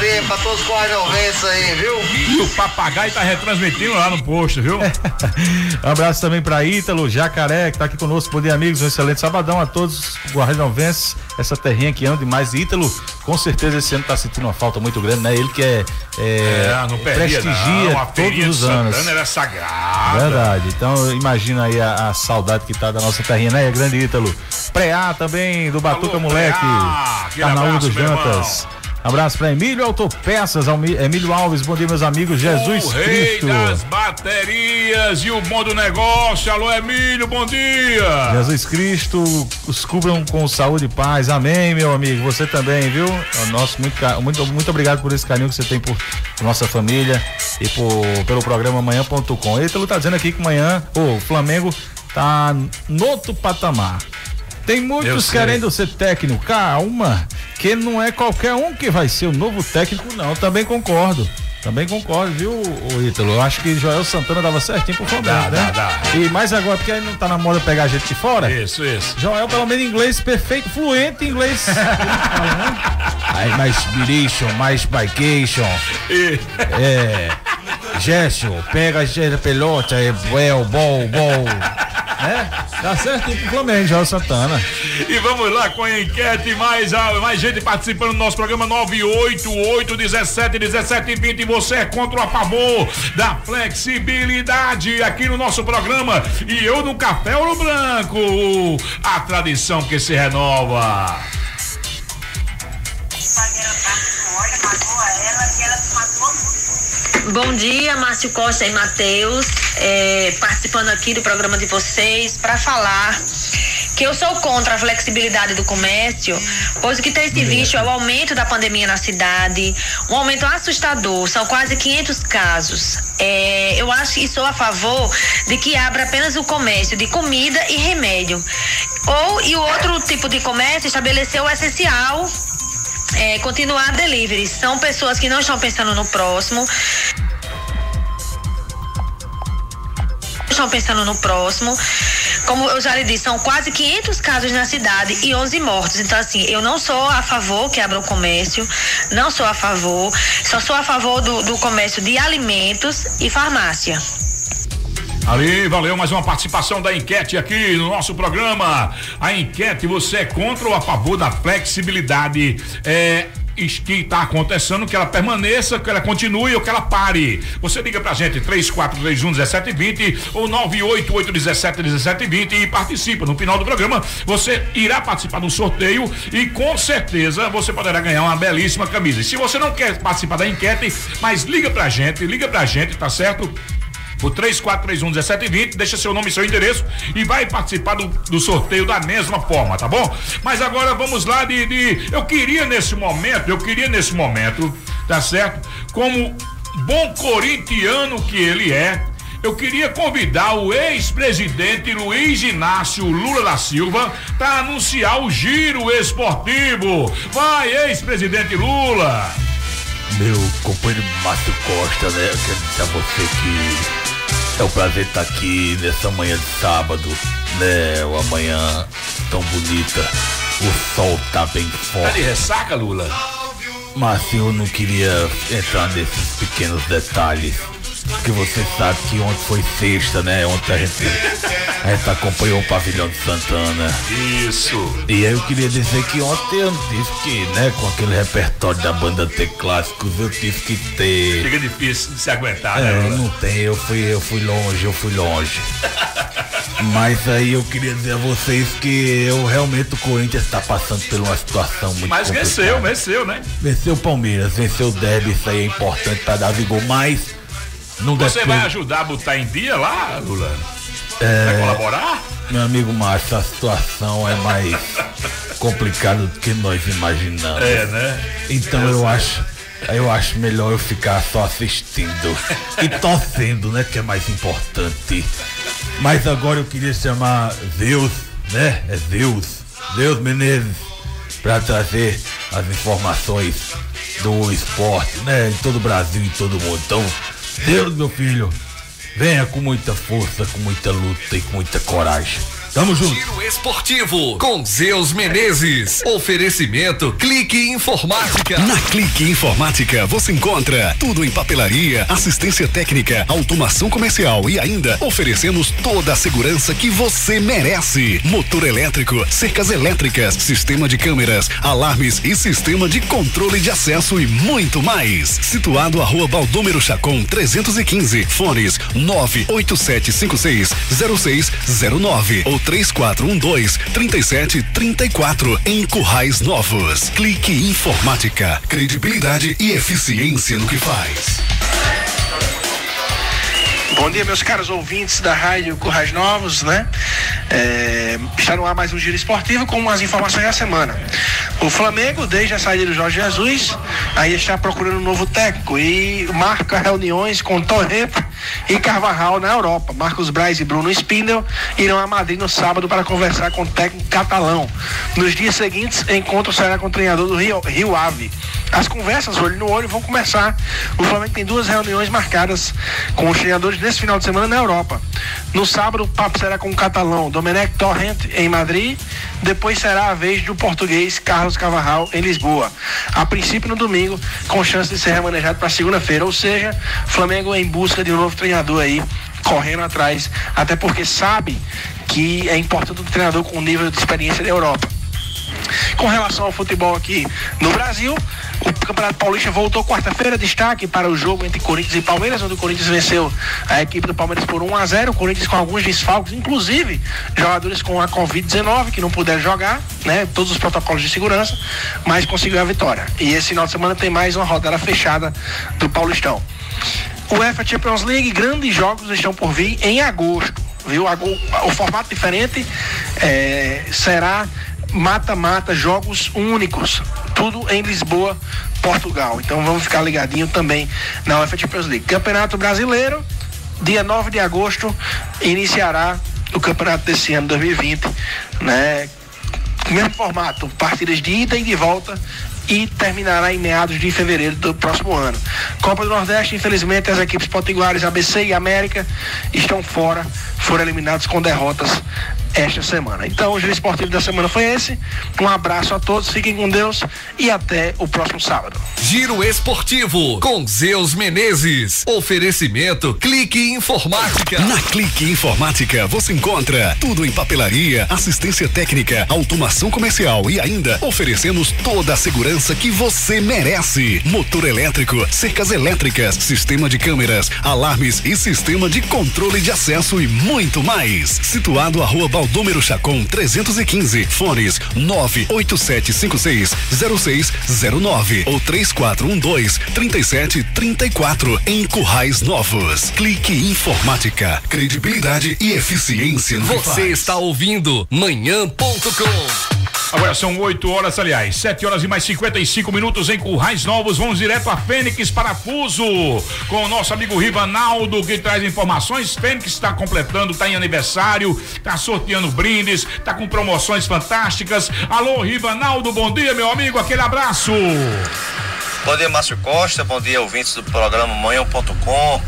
Dia pra todos os coadjuvantes aí, viu? E o papagaio tá retransmitindo lá no posto, viu? um abraço também pra Ítalo, Jacaré, que tá aqui conosco. Bom dia, amigos. Um excelente sabadão a todos os guardianovenses. Essa terrinha que anda demais. Ítalo, com certeza esse ano tá sentindo uma falta muito grande, né? Ele que é, é, É, não perdia, prestigia não. Todos os de anos. Santana era sagrada. Verdade. Então imagina aí a, a saudade que tá da nossa terrinha, né? Grande Ítalo. Preá também, do Batuca Alô, Moleque. Abraço, dos Jantas. Abraço pra Emílio Autopeças, Emílio Alves, bom dia meus amigos, Jesus o rei Cristo. das baterias e o bom do negócio. Alô, Emílio, bom dia. Jesus Cristo, os cubram com saúde e paz. Amém, meu amigo. Você também, viu? Nosso muito, muito, muito obrigado por esse carinho que você tem por nossa família e por, pelo programa amanhã.com. Ele tá dizendo aqui que amanhã o Flamengo tá no outro patamar. Tem muitos querendo ser técnico. Calma, que não é qualquer um que vai ser o novo técnico, não. Também concordo. Também concordo, viu, o Ítalo? Eu acho que Joel Santana dava certinho pro Flamengo, né? dá, dá. E mais agora, porque aí não tá na moda pegar gente de fora. Isso, isso. Joel, pelo menos inglês perfeito, fluente em inglês. Aí mais biration, mais vacation. É. Gesto, pega a pelota, é well, bom, bom. É, dá certo pro Flamengo, Joel Santana. E vamos lá com a enquete, mais, ah, mais gente participando do nosso programa 988 17 17 20. Você é contra ou a favor da flexibilidade aqui no nosso programa. E eu no café ouro branco, a tradição que se renova. Bom dia, Márcio Costa e Matheus, é, participando aqui do programa de vocês para falar que eu sou contra a flexibilidade do comércio, pois o que tem se visto é o aumento da pandemia na cidade, um aumento assustador, são quase 500 casos. É, eu acho e sou a favor de que abra apenas o comércio de comida e remédio. Ou e o outro tipo de comércio estabelecer o essencial é, continuar delivery. São pessoas que não estão pensando no próximo. Estão pensando no próximo. Como eu já lhe disse, são quase 500 casos na cidade e 11 mortos. Então, assim, eu não sou a favor que abra o comércio, não sou a favor, só sou a favor do, do comércio de alimentos e farmácia. Ali, valeu mais uma participação da enquete aqui no nosso programa. A enquete, você é contra ou a favor da flexibilidade? É. Que está acontecendo, que ela permaneça, que ela continue ou que ela pare. Você liga pra gente, 3431 1720 ou 988 17 1720 e participa. No final do programa, você irá participar do sorteio e com certeza você poderá ganhar uma belíssima camisa. E se você não quer participar da enquete, mas liga pra gente, liga pra gente, tá certo? O 3431-1720, deixa seu nome e seu endereço e vai participar do, do sorteio da mesma forma, tá bom? Mas agora vamos lá de, de- Eu queria nesse momento, eu queria nesse momento, tá certo? Como bom corintiano que ele é, eu queria convidar o ex-presidente Luiz Inácio Lula da Silva para anunciar o giro esportivo. Vai, ex-presidente Lula! Meu companheiro Márcio Costa, né? Eu quero dizer a você que é um prazer estar aqui nessa manhã de sábado, né? Uma manhã tão bonita. O sol tá bem Tá forte. de ressaca, Lula? Mas eu não queria entrar nesses pequenos detalhes. Porque você sabe que ontem foi sexta, né? Ontem a gente, a gente acompanhou o pavilhão de Santana. Isso. E aí eu queria dizer que ontem eu tive que, né, com aquele repertório da banda T Clássicos, eu tive que ter. Fica difícil de se aguentar, É, né, Lula? não tem, eu fui, eu fui longe, eu fui longe. Mas aí eu queria dizer a vocês que eu realmente o Corinthians está passando por uma situação muito Mas complicada. venceu, venceu, né? Venceu o Palmeiras, venceu o Derby, isso aí é importante para dar vigor, mas não Você vai ajudar a botar em dia lá, Lula? É. Vai colaborar? Meu amigo Márcio, a situação é mais complicada do que nós imaginamos. É, né? Então eu acho, eu acho melhor eu ficar só assistindo e torcendo, né, que é mais importante. Mas agora eu queria chamar Deus, né? É Deus, Deus Menezes, para trazer as informações do esporte, né, em todo o Brasil e todo mundo. Então, Deus, meu filho, venha com muita força, com muita luta e com muita coragem. Tamo junto. Giro Esportivo com Zeus Menezes. Oferecimento Clique Informática. Na Clique Informática você encontra tudo em papelaria, assistência técnica, automação comercial e ainda oferecemos toda a segurança que você merece. Motor elétrico, cercas elétricas, sistema de câmeras, alarmes e sistema de controle de acesso e muito mais. Situado à rua Baldômero Chacon 315. Fones 98756 0609 ou 3412 3734 em Currais Novos. Clique Informática, credibilidade e eficiência no que faz. Bom dia, meus caros ouvintes da Rádio Currais Novos, né? É, está no ar mais um giro esportivo com as informações da semana. O Flamengo, desde a saída do Jorge Jesus, aí está procurando um novo técnico e marca reuniões com Torrento e Carvajal na Europa. Marcos Braz e Bruno Spindel irão a Madrid no sábado para conversar com o técnico catalão. Nos dias seguintes, encontro será com o treinador do Rio, Rio Ave. As conversas olho no olho vão começar. O Flamengo tem duas reuniões marcadas com os treinadores nesse final de semana na Europa. No sábado, o papo será com o catalão Domenech Torrent em Madrid. Depois será a vez do português Carlos Cavarral em Lisboa. A princípio no domingo, com chance de ser remanejado para segunda-feira. Ou seja, Flamengo em busca de um novo treinador aí, correndo atrás. Até porque sabe que é importante um treinador com nível de experiência da Europa. Com relação ao futebol aqui no Brasil, o Campeonato Paulista voltou quarta-feira, destaque para o jogo entre Corinthians e Palmeiras, onde o Corinthians venceu a equipe do Palmeiras por 1 a 0 o Corinthians com alguns desfalques, inclusive jogadores com a Covid-19 que não puderam jogar, né? Todos os protocolos de segurança, mas conseguiu a vitória. E esse final de semana tem mais uma rodada fechada do Paulistão. O UEFA Champions League, grandes jogos estão por vir em agosto, viu? O formato diferente é, será mata-mata, jogos únicos, tudo em Lisboa, Portugal. Então vamos ficar ligadinho também na UEFA Champions League. Campeonato Brasileiro, dia 9 de agosto, iniciará o campeonato desse ano 2020, né? Mesmo formato, partidas de ida e de volta e terminará em meados de fevereiro do próximo ano. Copa do Nordeste, infelizmente, as equipes potiguares ABC e América estão fora, foram eliminados com derrotas esta semana. Então, o giro esportivo da semana foi esse. Um abraço a todos, fiquem com Deus e até o próximo sábado. Giro Esportivo com Zeus Menezes. Oferecimento Clique Informática. Na Clique Informática você encontra tudo em papelaria, assistência técnica, automação comercial e ainda oferecemos toda a segurança que você merece. Motor elétrico, cercas elétricas, sistema de câmeras, alarmes e sistema de controle de acesso e muito mais. Situado à rua Baldômero Chacon 315. Fones 98756 0609 ou 3412 3734 em Currais Novos. Clique Informática, credibilidade e eficiência Você faz. está ouvindo manhã.com. Agora são 8 horas, aliás, 7 horas e mais 55 minutos em Currais Novos. Vamos direto a Fênix Parafuso com o nosso amigo Rivanaldo que traz informações. Fênix está completando, está em aniversário, está sorteando brindes, está com promoções fantásticas. Alô, Rivanaldo, bom dia, meu amigo, aquele abraço. Bom dia, Márcio Costa. Bom dia, ouvintes do programa Manhã.com.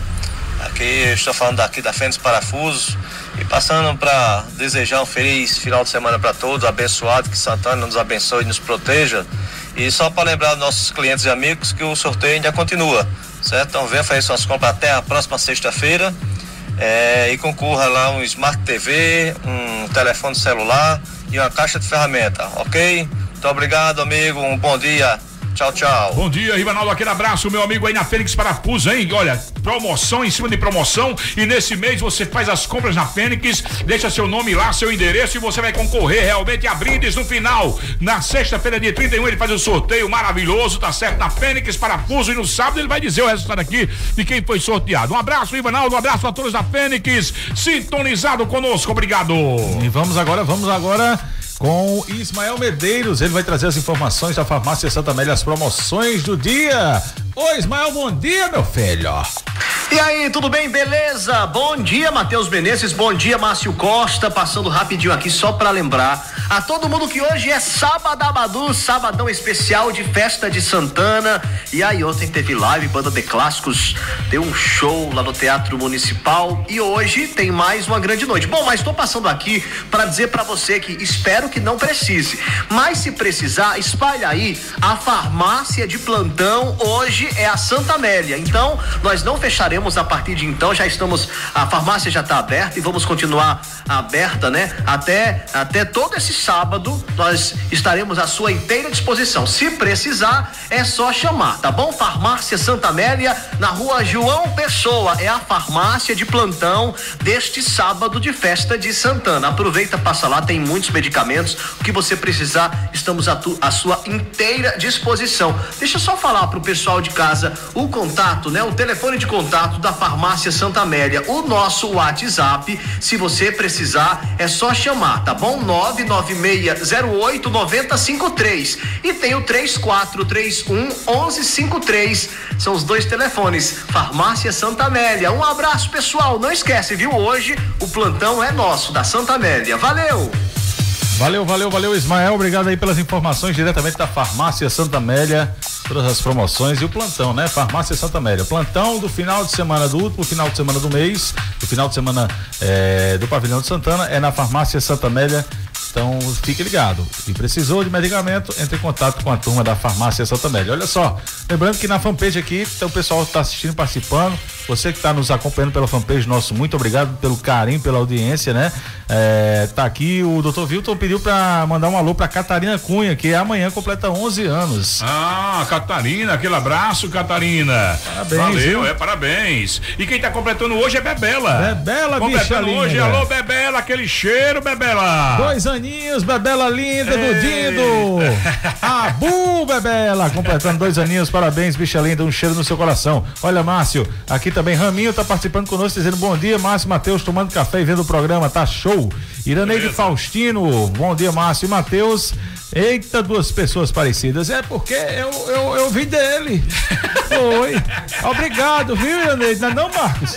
Aqui estou falando daqui da Fênix Parafuso e passando para desejar um feliz final de semana para todos, abençoado, que Santana nos abençoe e nos proteja. E só para lembrar nossos clientes e amigos que o sorteio ainda continua, certo? Então venha fazer suas compras até a próxima sexta-feira é, e concorra lá um Smart TV, um telefone celular e uma caixa de ferramenta, ok? Muito obrigado, amigo. Um bom dia. Tchau, tchau. Bom dia, Rivanaldo. Aquele abraço, meu amigo aí na Fênix Parafuso, hein? Olha, promoção em cima de promoção. E nesse mês você faz as compras na Fênix, deixa seu nome lá, seu endereço e você vai concorrer realmente a brindes no final. Na sexta-feira, dia 31, ele faz o sorteio maravilhoso, tá certo? Na Fênix Parafuso. E no sábado ele vai dizer o resultado aqui de quem foi sorteado. Um abraço, Rivanaldo. Um abraço a todos da Fênix. Sintonizado conosco. Obrigado. E vamos agora, vamos agora com Ismael Medeiros. Ele vai trazer as informações da Farmácia Santa Amélia, as promoções do dia. Ô Ismael, bom dia, meu filho. E aí, tudo bem? Beleza? Bom dia, Matheus Menezes. Bom dia, Márcio Costa. Passando rapidinho aqui só para lembrar a todo mundo que hoje é Sabadabadu, sabadão especial de festa de Santana. E aí ontem teve live, banda de clássicos, deu um show lá no Teatro Municipal e hoje tem mais uma grande noite. Bom, mas estou passando aqui para dizer para você que espero que não precise, mas se precisar, espalha aí a farmácia de plantão hoje é a Santa Amélia. Então, nós não fecharemos a partir de então, já estamos a farmácia já está aberta e vamos continuar aberta, né? Até até todo esse sábado nós estaremos à sua inteira disposição. Se precisar, é só chamar, tá bom? Farmácia Santa Amélia, na rua João Pessoa, é a farmácia de plantão deste sábado de festa de Santana. Aproveita, passa lá, tem muitos medicamentos. O que você precisar, estamos à, tu, à sua inteira disposição. Deixa eu só falar pro pessoal de casa o contato, né? O telefone de contato da farmácia Santa Amélia, o nosso WhatsApp, se você precisar, é só chamar, tá bom? 99608 9053 e tem o 3431 1153. São os dois telefones. Farmácia Santa Amélia. Um abraço, pessoal. Não esquece, viu? Hoje o plantão é nosso da Santa Amélia. Valeu! Valeu, valeu, valeu, Ismael. Obrigado aí pelas informações diretamente da Farmácia Santa Amélia. Todas as promoções e o plantão, né? Farmácia Santa Amélia. Plantão do final de semana do último final de semana do mês, do final de semana é, do Pavilhão de Santana, é na Farmácia Santa Amélia. Então fique ligado. E precisou de medicamento, entre em contato com a turma da Farmácia Santa Amélia. Olha só, lembrando que na fanpage aqui, então, o pessoal está assistindo, participando. Você que está nos acompanhando pela fanpage, nosso muito obrigado pelo carinho, pela audiência, né? É, tá aqui o Dr. Vilton pediu para mandar um alô para Catarina Cunha, que amanhã completa 11 anos. Ah, Catarina, aquele abraço, Catarina. Parabéns. Valeu, viu? é parabéns. E quem tá completando hoje é Bebela. Bebela, bicha Completando linda. hoje, alô, Bebela, aquele cheiro, Bebela. Dois aninhos, Bebela linda do Ei. Dindo. Abu, Bebela, completando dois aninhos, parabéns, bicha linda, um cheiro no seu coração. Olha, Márcio, aqui também Raminho tá participando conosco, dizendo bom dia, Márcio Matheus, tomando café e vendo o programa, tá show. Iraneide. Faustino, bom dia, Márcio e Matheus. Eita, duas pessoas parecidas. É porque eu, eu, eu vi dele. Foi. Obrigado, viu, Iraneide? Não, é não, Marcos?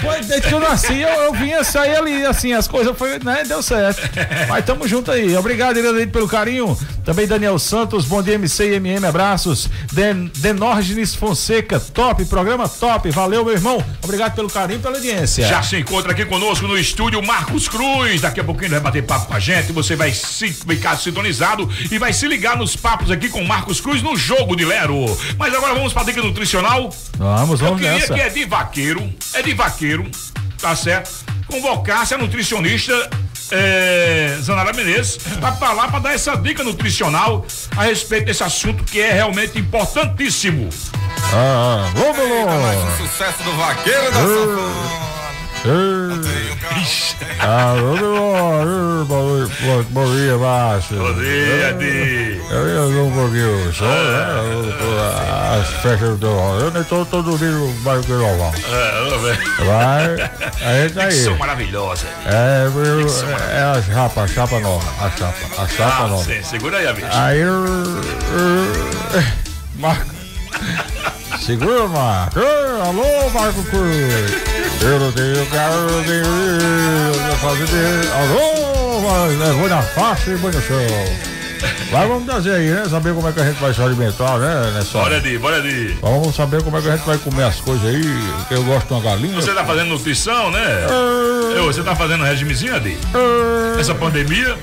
Foi, desde que eu nasci, eu, eu vinha sair ali, assim, as coisas foi, né? Deu certo. Mas tamo junto aí. Obrigado, Iraneide, pelo carinho. Também Daniel Santos, bom dia, MC e MM, abraços. Den, Denórgenes Fonseca, top, programa top. Valeu, meu irmão. Obrigado pelo carinho, pela audiência. Já se encontra aqui conosco no estúdio Marcos Cruz. Daqui a pouquinho ele vai bater papo com a gente. Você vai se, ficar sintonizado e vai se ligar nos papos aqui com Marcos Cruz no jogo de Lero. Mas agora vamos para a dica nutricional. Vamos, Eu vamos queria nessa. que é de vaqueiro, é de vaqueiro, tá certo? Convocasse a nutricionista é, Zanara Menezes para falar, para dar essa dica nutricional a respeito desse assunto que é realmente importantíssimo. Ah, vamos lá. Sucesso do vaqueiro da Ah, vamos lá. Bom- bom- dia, Márcio. Bom dia, Di. Eu ia ver um pouquinho só, né? As festas do Eu nem tô todo dia no bairro do Galvão. É. Vai, aí tá aí. Dicção maravilhosa. É, eu, é a chapa, a chapa nova. A chapa, a chapa Ah, nova. sim, segura aí, amigo. Aí eu. Marco. Segura, Marco. Alô, Marco Cruz. Eu não tenho carro, eu não tenho fazer de... Alô, mas levou na faixa e põe no chão. Mas vamos trazer aí, né? Saber como é que a gente vai se alimentar, né, só? Bora, Di, bora, Di. Vamos saber como é que a gente vai comer as coisas aí. que Eu gosto de uma galinha. Você tá fazendo nutrição, né? Eu, você tá fazendo regimezinho, Adi? Essa pandemia?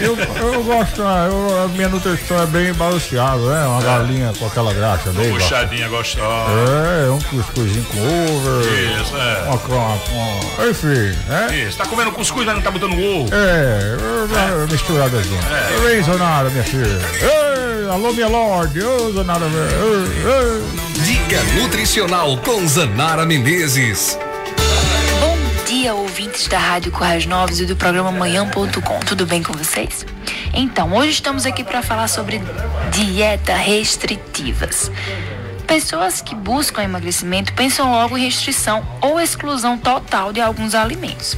Eu, eu gosto, ah, eu, a minha nutrição é bem balanceada, né? Uma galinha com aquela graxa bem. ba- Puxadinha gostosa. É, um cuscuzinho com over. Isso, é. Uma, uma, uma, enfim, né? Isso, tá comendo cuscuz, mas não tá botando ovo. É, eu- misturadazinho. É. Ei, Zonara, minha filha. Ei, alô, minha lorde. Ô, Zonara, ei, ei. Dica nutricional com Zanara Menezes. Dia, ouvintes da Rádio Corrais Novos e do programa Manhã.com. Tudo bem com vocês? Então, hoje estamos aqui para falar sobre dieta restritivas. Pessoas que buscam emagrecimento pensam logo em restrição ou exclusão total de alguns alimentos.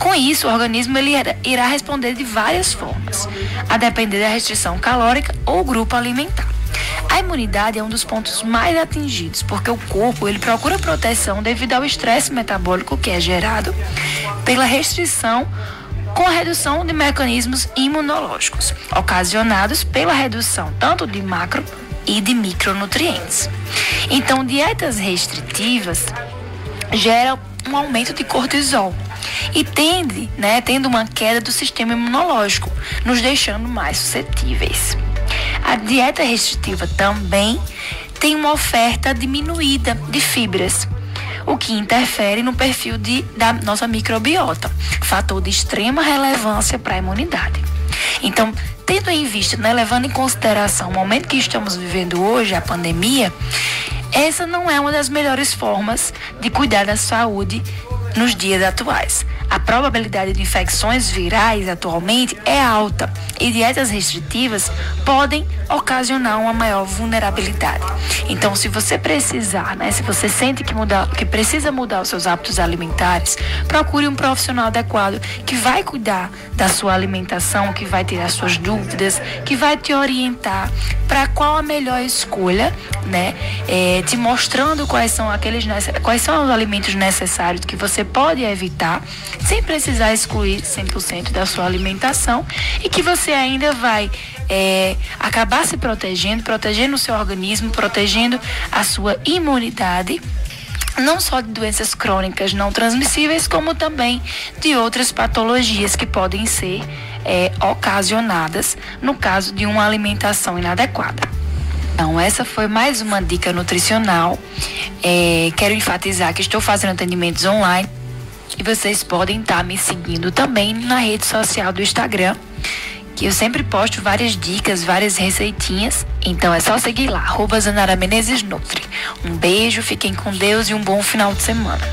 Com isso, o organismo ele irá responder de várias formas, a depender da restrição calórica ou grupo alimentar. A imunidade é um dos pontos mais atingidos, porque o corpo ele procura proteção devido ao estresse metabólico que é gerado pela restrição com a redução de mecanismos imunológicos, ocasionados pela redução tanto de macro e de micronutrientes. Então, dietas restritivas geram um aumento de cortisol e tende, né, tendo uma queda do sistema imunológico, nos deixando mais suscetíveis. A dieta restritiva também tem uma oferta diminuída de fibras, o que interfere no perfil de, da nossa microbiota, fator de extrema relevância para a imunidade. Então, tendo em vista, né, levando em consideração o momento que estamos vivendo hoje, a pandemia, essa não é uma das melhores formas de cuidar da saúde nos dias atuais. A probabilidade de infecções virais atualmente é alta e dietas restritivas podem ocasionar uma maior vulnerabilidade. Então, se você precisar, né, se você sente que, mudar, que precisa mudar os seus hábitos alimentares, procure um profissional adequado que vai cuidar da sua alimentação, que vai tirar suas dúvidas, que vai te orientar para qual a melhor escolha, né, é, te mostrando quais são aqueles quais são os alimentos necessários que você pode evitar sem precisar excluir 100% da sua alimentação e que você ainda vai é, acabar se protegendo, protegendo o seu organismo, protegendo a sua imunidade não só de doenças crônicas não transmissíveis, como também de outras patologias que podem ser é, ocasionadas no caso de uma alimentação inadequada. Então, essa foi mais uma dica nutricional. É, quero enfatizar que estou fazendo atendimentos online e vocês podem estar tá me seguindo também na rede social do Instagram, que eu sempre posto várias dicas, várias receitinhas. Então é só seguir lá, arroba Zanara Menezes Nutri. Um beijo, fiquem com Deus e um bom final de semana.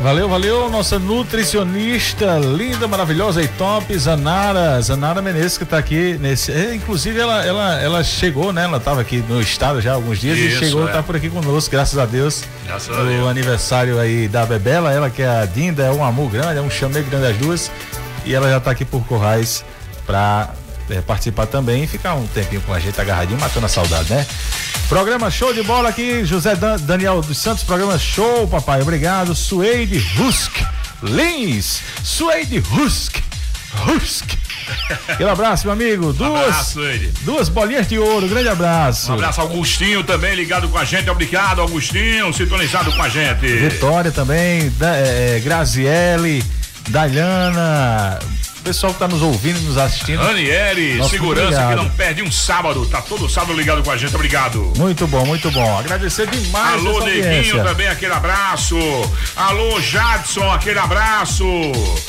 Valeu, valeu, nossa nutricionista linda, maravilhosa e top, Zanara, Zanara Menezes que está aqui nesse, é, inclusive ela, ela, ela chegou, né? Ela estava aqui no estado já há alguns dias Isso, e chegou, é. tá por aqui conosco, graças a Deus. Graças a Deus. O aniversário aí da Bebela, ela que é a Dinda, é um amor grande, é um chamego grande as duas e ela já está aqui por Corrais para é, participar também e ficar um tempinho com a gente agarradinho, matando a saudade, né? Programa show de bola aqui, José Dan Daniel dos Santos, programa show, papai. Obrigado. Suede Husk Lins, Suede Husk Husk. Aquele abraço, meu amigo. Duas, abraço, duas bolinhas de ouro. Grande abraço. Um abraço, Augustinho também ligado com a gente. Obrigado, Augustinho, sintonizado com a gente. Vitória também, da, é, Graziele, Daliana, pessoal que está nos ouvindo, nos assistindo. Aniele, segurança que não perde um sábado, tá todo sábado ligado com a gente, obrigado. Muito bom, muito bom. Agradecer demais. Alô, Neguinho, também aquele abraço. Alô, Jadson, aquele abraço.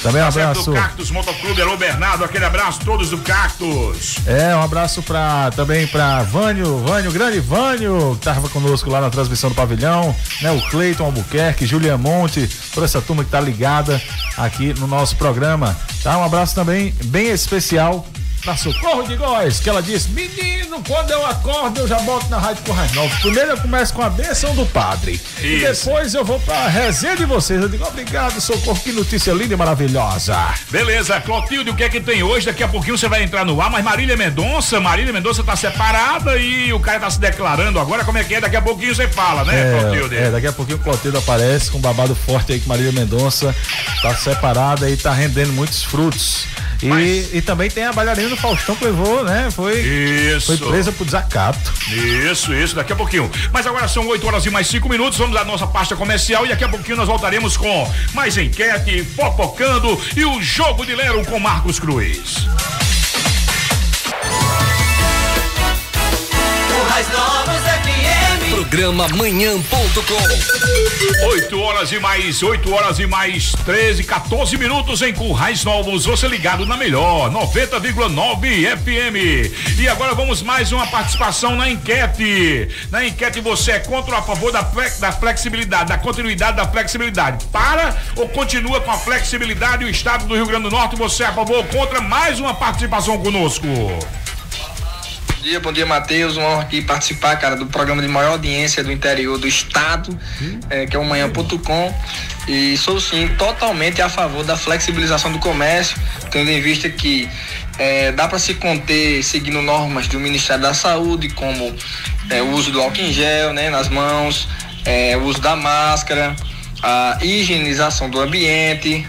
Também um tá abraço. do Cactus Motoclube, alô, Bernardo, aquele abraço, todos do Cactus. É, um abraço pra, também para Vânio, Vânio, grande Vânio, que tava conosco lá na transmissão do pavilhão, né? O Cleiton Albuquerque, Julian Monte, toda essa turma que tá ligada aqui no nosso programa. Tá? Um abraço também bem especial para Socorro de Góis, que ela disse: Menino, quando eu acordo, eu já boto na Rádio Corrais Novos. Primeiro eu começo com a bênção do padre. Isso. E depois eu vou pra resenha de vocês. Eu digo: Obrigado, Socorro, que notícia linda e maravilhosa. Beleza, Clotilde, o que é que tem hoje? Daqui a pouquinho você vai entrar no ar, mas Marília Mendonça, Marília Mendonça tá separada e o cara tá se declarando agora. Como é que é? Daqui a pouquinho você fala, né, é, Clotilde? É, daqui a pouquinho o Clotilde aparece com um babado forte aí que Marília Mendonça tá separada e tá rendendo muitos frutos. E, Mas... e também tem a bailarina do Faustão que levou, né? Foi, isso. foi presa por desacato. Isso, isso, daqui a pouquinho. Mas agora são 8 horas e mais 5 minutos. Vamos à nossa pasta comercial e daqui a pouquinho nós voltaremos com mais enquete, fofocando e o jogo de Lero com Marcos Cruz. Programa Manhã.com. 8 horas e mais, 8 horas e mais 13, 14 minutos em Currais Novos. Você ligado na melhor, 90,9 FM. E agora vamos mais uma participação na enquete. Na enquete você é contra ou a favor da, da flexibilidade, da continuidade da flexibilidade? Para ou continua com a flexibilidade o estado do Rio Grande do Norte? Você é a favor ou contra? Mais uma participação conosco dia, bom dia, Matheus. Uma honra aqui participar, cara, do programa de maior audiência do interior do estado, é, que é o manhã.com. E sou sim totalmente a favor da flexibilização do comércio, tendo em vista que é, dá para se conter seguindo normas do Ministério da Saúde, como é, o uso do álcool em gel né, nas mãos, é, o uso da máscara, a higienização do ambiente,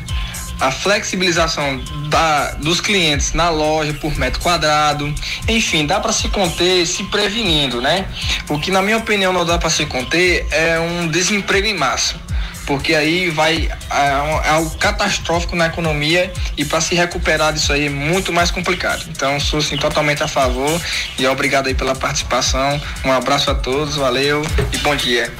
a flexibilização da, dos clientes na loja por metro quadrado, enfim, dá para se conter se prevenindo, né? O que na minha opinião não dá para se conter é um desemprego em massa porque aí vai é, algo catastrófico na economia e para se recuperar disso aí é muito mais complicado. Então sou sim totalmente a favor e obrigado aí pela participação. Um abraço a todos, valeu e bom dia.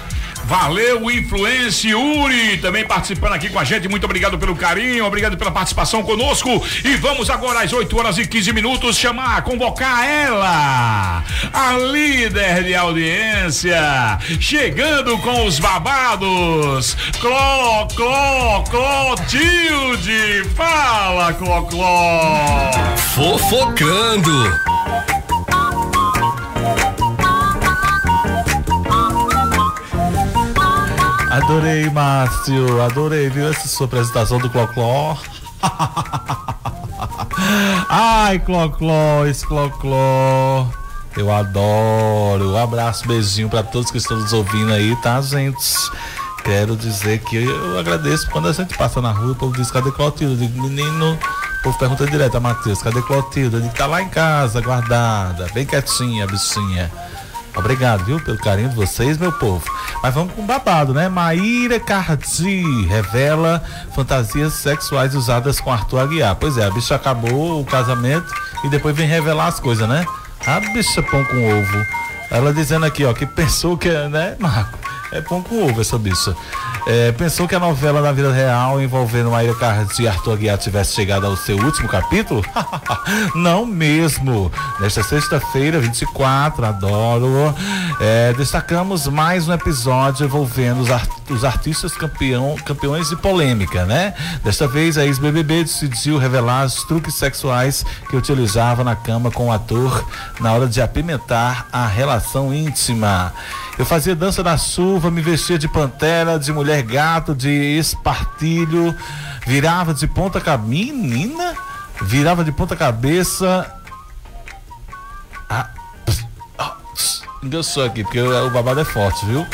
Valeu, Influência Uri, também participando aqui com a gente. Muito obrigado pelo carinho, obrigado pela participação conosco. E vamos agora às 8 horas e 15 minutos chamar, convocar ela, a líder de audiência, chegando com os babados. Cló, Cló, Clotilde. Fala, Cló, Cló. Fofocando. Adorei, Márcio. Adorei, viu? Essa sua apresentação do Clocló. Ai, Clocló, esse Clocló. Eu adoro. Um abraço, beijinho para todos que estão nos ouvindo aí, tá, gente? Quero dizer que eu agradeço quando a gente passa na rua, o povo diz, cadê Clotilde? Eu digo, menino, o povo pergunta direto a Matheus, cadê Clotilde? Digo, tá lá em casa, guardada, bem quietinha, bichinha. Obrigado, viu, pelo carinho de vocês, meu povo. Mas vamos com babado, né? Maíra Cardi revela fantasias sexuais usadas com Arthur Aguiar. Pois é, a bicha acabou o casamento e depois vem revelar as coisas, né? A bicha pão com ovo. Ela dizendo aqui, ó, que pensou que, né, Marco? É pão com ovo essa bicha. É, pensou que a novela da vida real envolvendo Maíra Cardi e Arthur Aguiar tivesse chegado ao seu último capítulo? Não mesmo. Nesta sexta-feira, 24, adoro. É, destacamos mais um episódio envolvendo os, art os artistas campeão, campeões de polêmica, né? Desta vez a ex-BBB decidiu revelar os truques sexuais que utilizava na cama com o ator na hora de apimentar a relação íntima. Eu fazia dança da chuva, me vestia de pantera, de mulher gato, de espartilho, virava de ponta cabeça. Menina? Virava de ponta cabeça. Ah, ah, engançou aqui, porque o babado é forte, viu?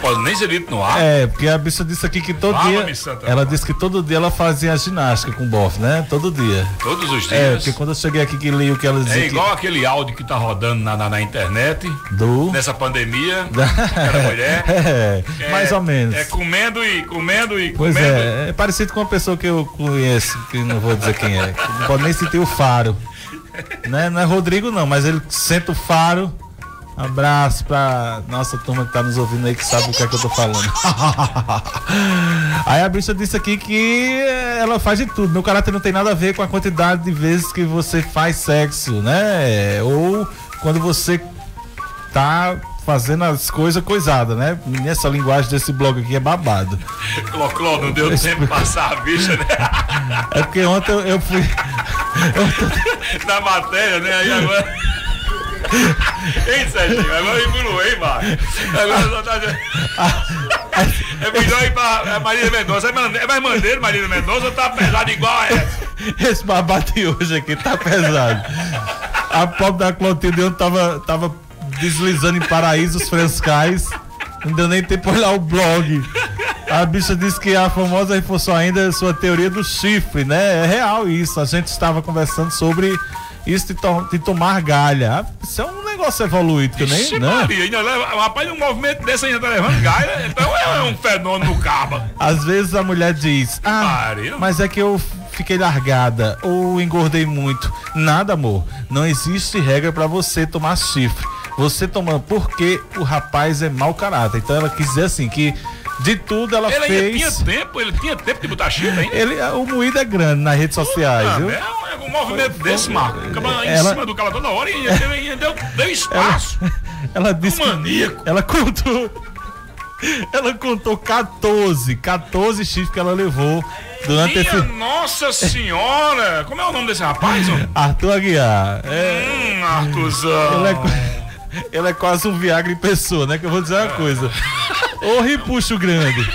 Pode nem ser dito no ar. É, porque a bicha disse aqui que todo Fala, dia. Santa ela disse que todo dia ela fazia ginástica com o bofe, né? Todo dia. Todos os É, dias. porque quando eu cheguei aqui que li o que ela dizia. É igual aquele áudio que tá rodando na, na, na internet. Do. Nessa pandemia. Cada mulher. É, mais ou menos. É comendo e comendo e Pois comendo. é, é parecido com uma pessoa que eu conheço, que não vou dizer quem é. que Não pode nem sentir o faro. Né? Não é Rodrigo não, mas ele sente o faro. Abraço pra nossa turma que tá nos ouvindo aí que sabe o que é que eu tô falando. aí a bicha disse aqui que ela faz de tudo. Meu caráter não tem nada a ver com a quantidade de vezes que você faz sexo, né? Ou quando você tá fazendo as coisas coisadas, né? Nessa linguagem desse blog aqui é babado. Cló, Cló, não deu tempo de passar a bicha, né? É porque ontem eu, eu fui. Na matéria, né? Aí agora. Ei, Serginho, agora evoluiu, Marcos. Agora só tá. É melhor ir pra Marília Mendonça. É É mais maneiro, Marília Mendonça, ou tá pesado igual a essa? Esse babado de hoje aqui tá pesado. A pobre da Clotilde tava, tava deslizando em paraísos frescais. Não deu nem tempo olhar o blog. A bicha disse que a famosa reforçou ainda sua teoria do chifre, né? É real isso. A gente estava conversando sobre isso de, to- de tomar galha. Ah, Isso é um negócio evoluído que eu nem. Ixi, né? Maria, ainda leva, rapaz, um movimento desse ainda tá levando gaia, então é um fenômeno no caba. Às vezes a mulher diz: Ah, Maria. mas é que eu fiquei largada ou engordei muito. Nada, amor. Não existe regra pra você tomar chifre. Você tomando porque o rapaz é mau caráter. Então ela quis dizer assim que de tudo ela Ele fez. tinha tempo, ele tinha tempo de botar chifre ainda. Ele, o moído é grande nas redes sociais, Ah, viu? é, um- movimento desse, Marco. Acaba em Ela- cima do cara toda hora e deu, deu espaço. Ela disse Um que ela contou ela contou 14, 14 chifres que ela levou durante Minha esse nossa senhora! Como é o nome desse rapaz? Arthur Aguiar. É, Hum, Arthurzão. Ele é, ele é quase um Viagra em pessoa, né? Que eu vou dizer uma coisa. Ô ripuxo grande.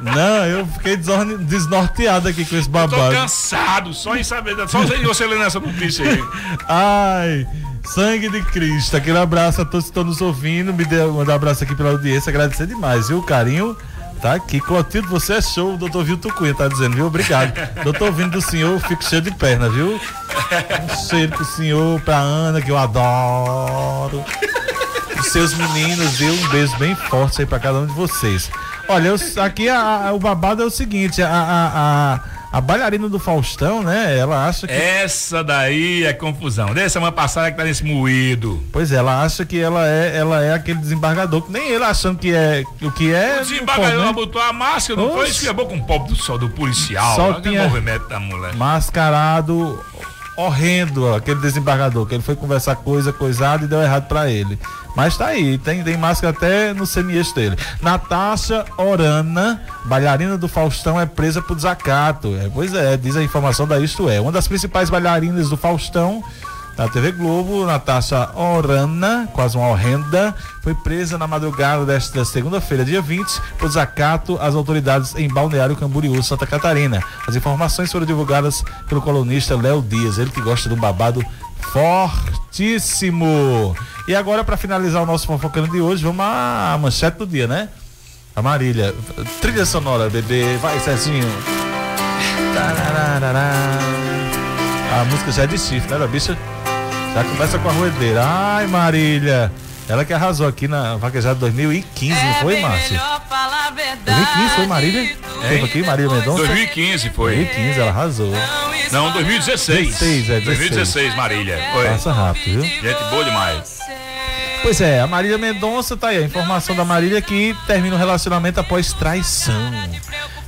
Não, eu fiquei desnorteado aqui com esse Tô babado. cansado só em saber, só em você lendo essa notícia aí. Ai, sangue de Cristo. Aquele abraço a todos que estão nos ouvindo. Me dê um abraço aqui pela audiência. Agradecer demais, viu? O carinho tá aqui. Clotilde, você é show, o doutor Vilto Cunha tá dizendo, viu? Obrigado. doutor vindo do senhor, fico cheio de perna, viu? Um cheiro pro senhor, pra Ana, que eu adoro. Os seus meninos, viu? Um beijo bem forte aí pra cada um de vocês. Olha, eu, aqui a, a, o babado é o seguinte, a, a, a, bailarina do Faustão, né? Ela acha que. Essa daí é confusão. Desde semana passada que tá nesse moído. Pois é, ela acha que ela é, ela é aquele desembargador, que nem ele achando que é o que é. O desembargador pô, né? botou a máscara, não foi? Isso com o pobre do sol do policial. Só tinha- movimento da mulher. mascarado horrendo, ó, aquele desembargador, que ele foi conversar coisa, coisada e deu errado pra ele. Mas tá aí, tem, tem máscara até no semieste dele. Natasha Orana, bailarina do Faustão, é presa por desacato. É, pois é, diz a informação da Isto É. Uma das principais bailarinas do Faustão da TV Globo, Natasha Orana, quase uma horrenda, foi presa na madrugada desta segunda-feira, dia 20, por desacato às autoridades em Balneário Camboriú, Santa Catarina. As informações foram divulgadas pelo colunista Léo Dias, ele que gosta de um babado fortíssimo. E agora, para finalizar o nosso fofocando de hoje, vamos à manchete do dia, né? A Marília. Trilha sonora, bebê. Vai, Cezinho. A música já é de chifre, né, bicha? Já começa com a roedeira. Ai, Marília. Ela que arrasou aqui na Vaquejada 2015, não foi, Márcio? 2015 foi Marília? Teve aqui, Marília Mendonça? 2015 foi. 2015, ela arrasou. Não, 2016. 16, é, 16. 2016, Marília. Foi. Passa rápido, viu? Gente boa demais. Pois é, a Marília Mendonça tá aí. A informação da Marília é que termina o relacionamento após traição.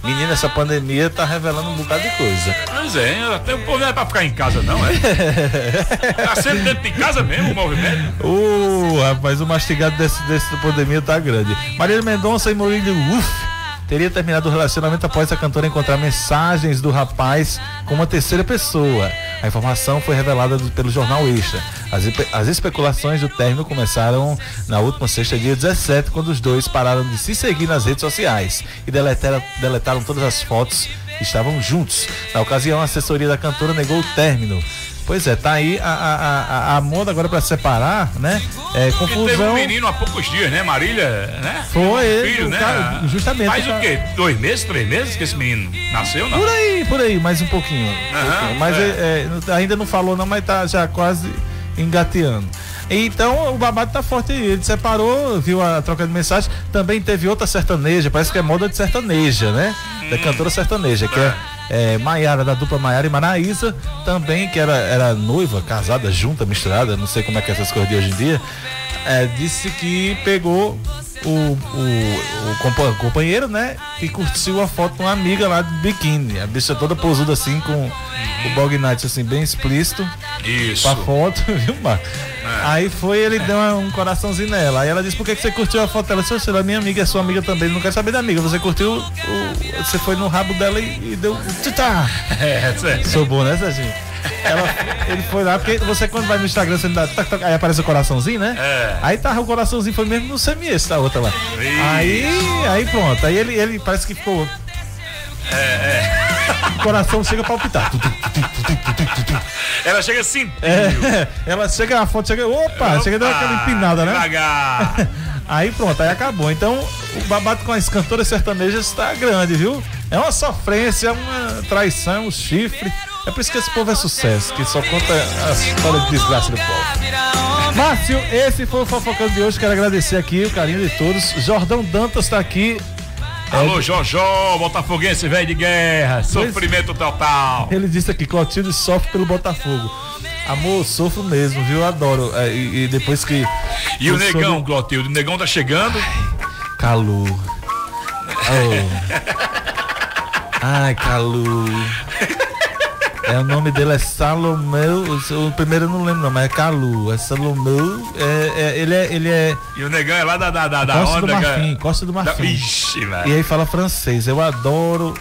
Menina, essa pandemia tá revelando um bocado de coisa. Pois é, até o povo não é pra ficar em casa, não, é? tá sempre dentro de casa mesmo o movimento. Ô, rapaz, o mastigado desse, desse pandemia tá grande. Marília Mendonça e Murilo Uf teria terminado o relacionamento após a cantora encontrar mensagens do rapaz com uma terceira pessoa. A informação foi revelada pelo jornal Extra. As, as especulações do término começaram na última sexta, dia 17, quando os dois pararam de se seguir nas redes sociais e deletaram, deletaram todas as fotos que estavam juntos. Na ocasião, a assessoria da cantora negou o término. Pois é, tá aí a, a, a, a moda agora pra separar, né? É, E teve um confusão. menino há poucos dias, né, Marília? Né? Foi Um ele, filho, né? cara- justamente, Faz o o quê? Dois meses, três meses que esse menino nasceu, não? Por aí, por aí, mais um pouquinho. Um pouquinho. Mas é. é, é, ainda não falou não, mas tá já quase engateando. Então o babado tá forte aí. Ele separou, viu a troca de mensagem. Também teve outra sertaneja, parece que é moda de sertaneja, né? Da cantora sertaneja, que é, é Maiara, da dupla Maiara e Maraísa, também, que era, era noiva, casada, junta, misturada, não sei como é que é essas coisas de hoje em dia. é, disse que pegou o, o, o compa- companheiro, né? E curtiu a foto com uma amiga lá de biquíni. A bicha toda posuda assim, com o Bog Night assim, bem explícito. Isso. Pra foto, viu, Marco? Aí foi, ele deu um coraçãozinho nela. Aí ela disse, por que, que você curtiu a foto dela? Eu disse, "Ela é minha amiga, é sua amiga também. Não quero saber da amiga. Você curtiu, o- você foi no rabo dela e, e deu. Tchá! É. Sou bom, né, Serginho? Ela- ele foi lá, porque você quando vai no Instagram, você dá, tac, tac, aí aparece o coraçãozinho, né? É. Aí tava o coraçãozinho, foi mesmo no semi-esse da outra lá. Aí, aí pronto. Aí ele, ele parece que ficou. É, é. O coração chega a palpitar. Ela chega assim. É, ela chega, a foto chega. Opa, chega dando aquela empinada, né? Devagar. Aí pronto, aí acabou. Então o babado com as cantoras sertanejas está grande, viu? É uma sofrência, é uma traição, um chifre. É por isso que esse povo é sucesso, que só conta a história de desgraça do povo. Márcio, esse foi o Fofocando de hoje. Quero agradecer aqui o carinho de todos. Jordão Dantas está aqui. Alô, Jojó, Botafoguense velho de guerra. Sofrimento total. Ele disse aqui, Clotilde sofre pelo Botafogo. Amor, sofro mesmo, viu? Adoro. É, e, e depois que. E o negão, soube- Clotilde, o negão tá chegando. Calu. Oh. Ai, Calu. É, o nome dele é Salomeu. O primeiro eu não lembro, não, mas é Calu. É Salomeu. É, é, ele é. Ele é E o negão é lá da, da, da, da Costa onda. do Marfim, cara. Costa do Da- Marfim. Ixi, E velho. aí fala francês. Eu adoro.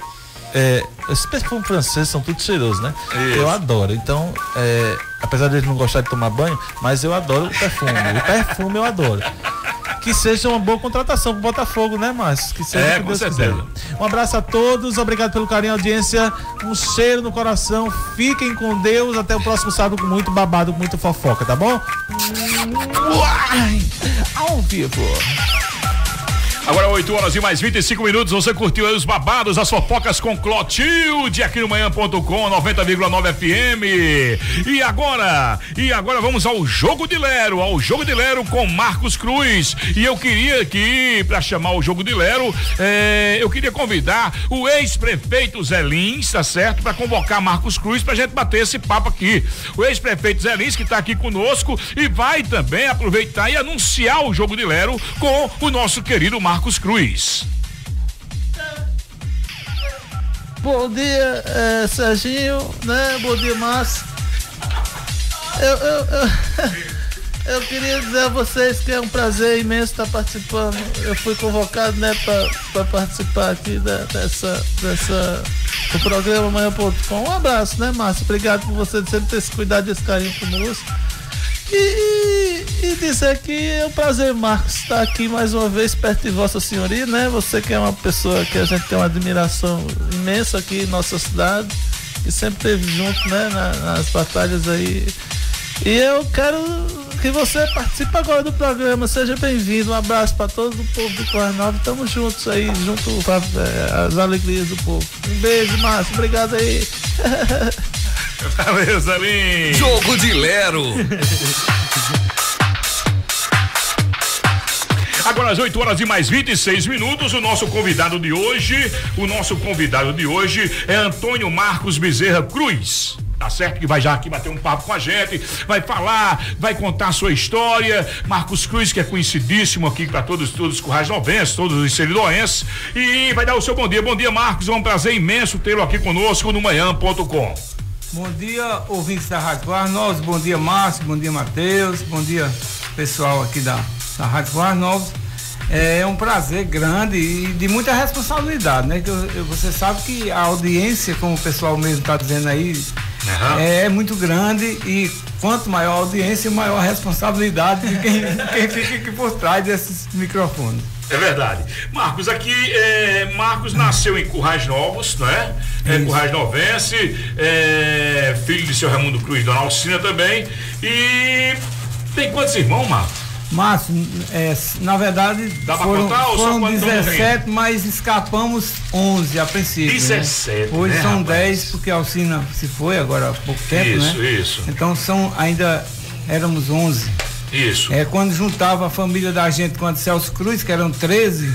É, esses perfumes franceses são tudo cheirosos, né? Isso. Eu adoro. Então, é, apesar de eles não gostarem de tomar banho, mas eu adoro o perfume. o perfume eu adoro. Que seja uma boa contratação pro Botafogo, né, Márcio? Que seja É, que com Deus certeza. quiser. Um abraço a todos, obrigado pelo carinho e audiência. Um cheiro no coração. Fiquem com Deus. Até o próximo sábado com muito babado, com muito fofoca, tá bom? Uai, ao vivo. Agora 8 horas e mais 25 minutos. Você curtiu aí os babados, as fofocas com Clotilde aqui no manhã.com 90,9 FM. E agora? E agora vamos ao jogo de Lero, ao jogo de Lero com Marcos Cruz. E eu queria aqui, para chamar o jogo de Lero, eh, eu queria convidar o ex-prefeito Zé Lins, tá certo? Para convocar Marcos Cruz pra gente bater esse papo aqui. O ex-prefeito Zé Lins que tá aqui conosco e vai também aproveitar e anunciar o jogo de Lero com o nosso querido Marcos Marcos Cruz. Bom dia, é, Serginho, né? Bom dia, Márcio. Eu, eu, eu, eu, queria dizer a vocês que é um prazer imenso estar participando. Eu fui convocado, né, para participar aqui da, dessa, dessa, do programa Manhã.com. Um abraço, né, Márcio? Obrigado por você sempre ter esse cuidado e esse carinho conosco. E, e, e, dizer que é um prazer, Marcos, estar aqui mais uma vez perto de Vossa Senhoria, né? Você que é uma pessoa que a gente tem uma admiração imensa aqui em nossa cidade e sempre esteve junto, né? Na, nas batalhas aí. E eu quero que você participe agora do programa. Seja bem-vindo. Um abraço para todo o povo do Nova. Estamos juntos aí, junto às alegrias do povo. Um beijo, Márcio. Obrigado aí. Valeu, Salim. Jogo de Lero. Agora às 8 horas e mais 26 minutos, o nosso convidado de hoje, o nosso convidado de hoje é Antônio Marcos Bezerra Cruz. Tá certo que vai já aqui bater um papo com a gente, vai falar, vai contar a sua história. Marcos Cruz, que é conhecidíssimo aqui para todos, todos os currais novenses, todos os seridoenses, e vai dar o seu bom dia. Bom dia, Marcos, é um prazer imenso tê-lo aqui conosco no manhã.com. Bom dia, ouvintes da Rádio Novos. Bom dia, Márcio. Bom dia, Matheus. Bom dia, pessoal aqui da, da Rádio Novos. É um prazer grande e de muita responsabilidade, né? Que eu, eu, você sabe que a audiência, como o pessoal mesmo está dizendo aí, uhum. é muito grande e quanto maior a audiência, maior a responsabilidade de quem, quem fica aqui por trás desses microfones. É verdade. Marcos, aqui, é, Marcos nasceu em Currais Novos, não é? é Currais Novense, é, filho de seu Raimundo Cruz, Dona Alcina também. E tem quantos irmãos, Marcos? Márcio, é, na verdade Dá foram, contar, foram 17, mas escapamos 11 a princípio. 17. Né? Hoje né, são rapaz? 10, porque a Alcina se foi agora há pouco tempo, isso, né? Isso, Então são ainda éramos 11. Isso. É quando juntava a família da gente com a de Celso Cruz, que eram 13,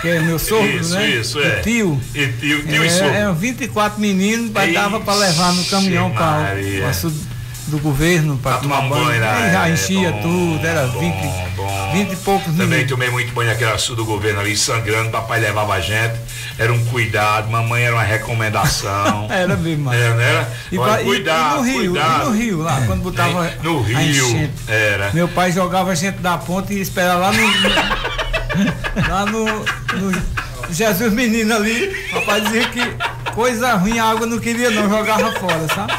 que é meu sogro, isso, né? Isso, e é. tio. E tio, tio é, e sogro. Eram 24 meninos, mas dava para levar no caminhão para o do governo para tomar, tomar banho. banho né? já é, enchia bom, tudo, era bom, 20, bom. 20 e poucos Também tomei muito banho naquela sul do governo ali, sangrando, papai levava a gente, era um cuidado, mamãe era uma recomendação. era mesmo, mas. Era, né? E, Olha, e, cuidado, e no Rio, cuidado. e no Rio, lá, quando botava. No a Rio, enchente. era. Meu pai jogava a gente da ponte e esperava lá no. lá no, no Jesus Menino ali, papai dizia que coisa ruim a água não queria não, jogava fora, sabe?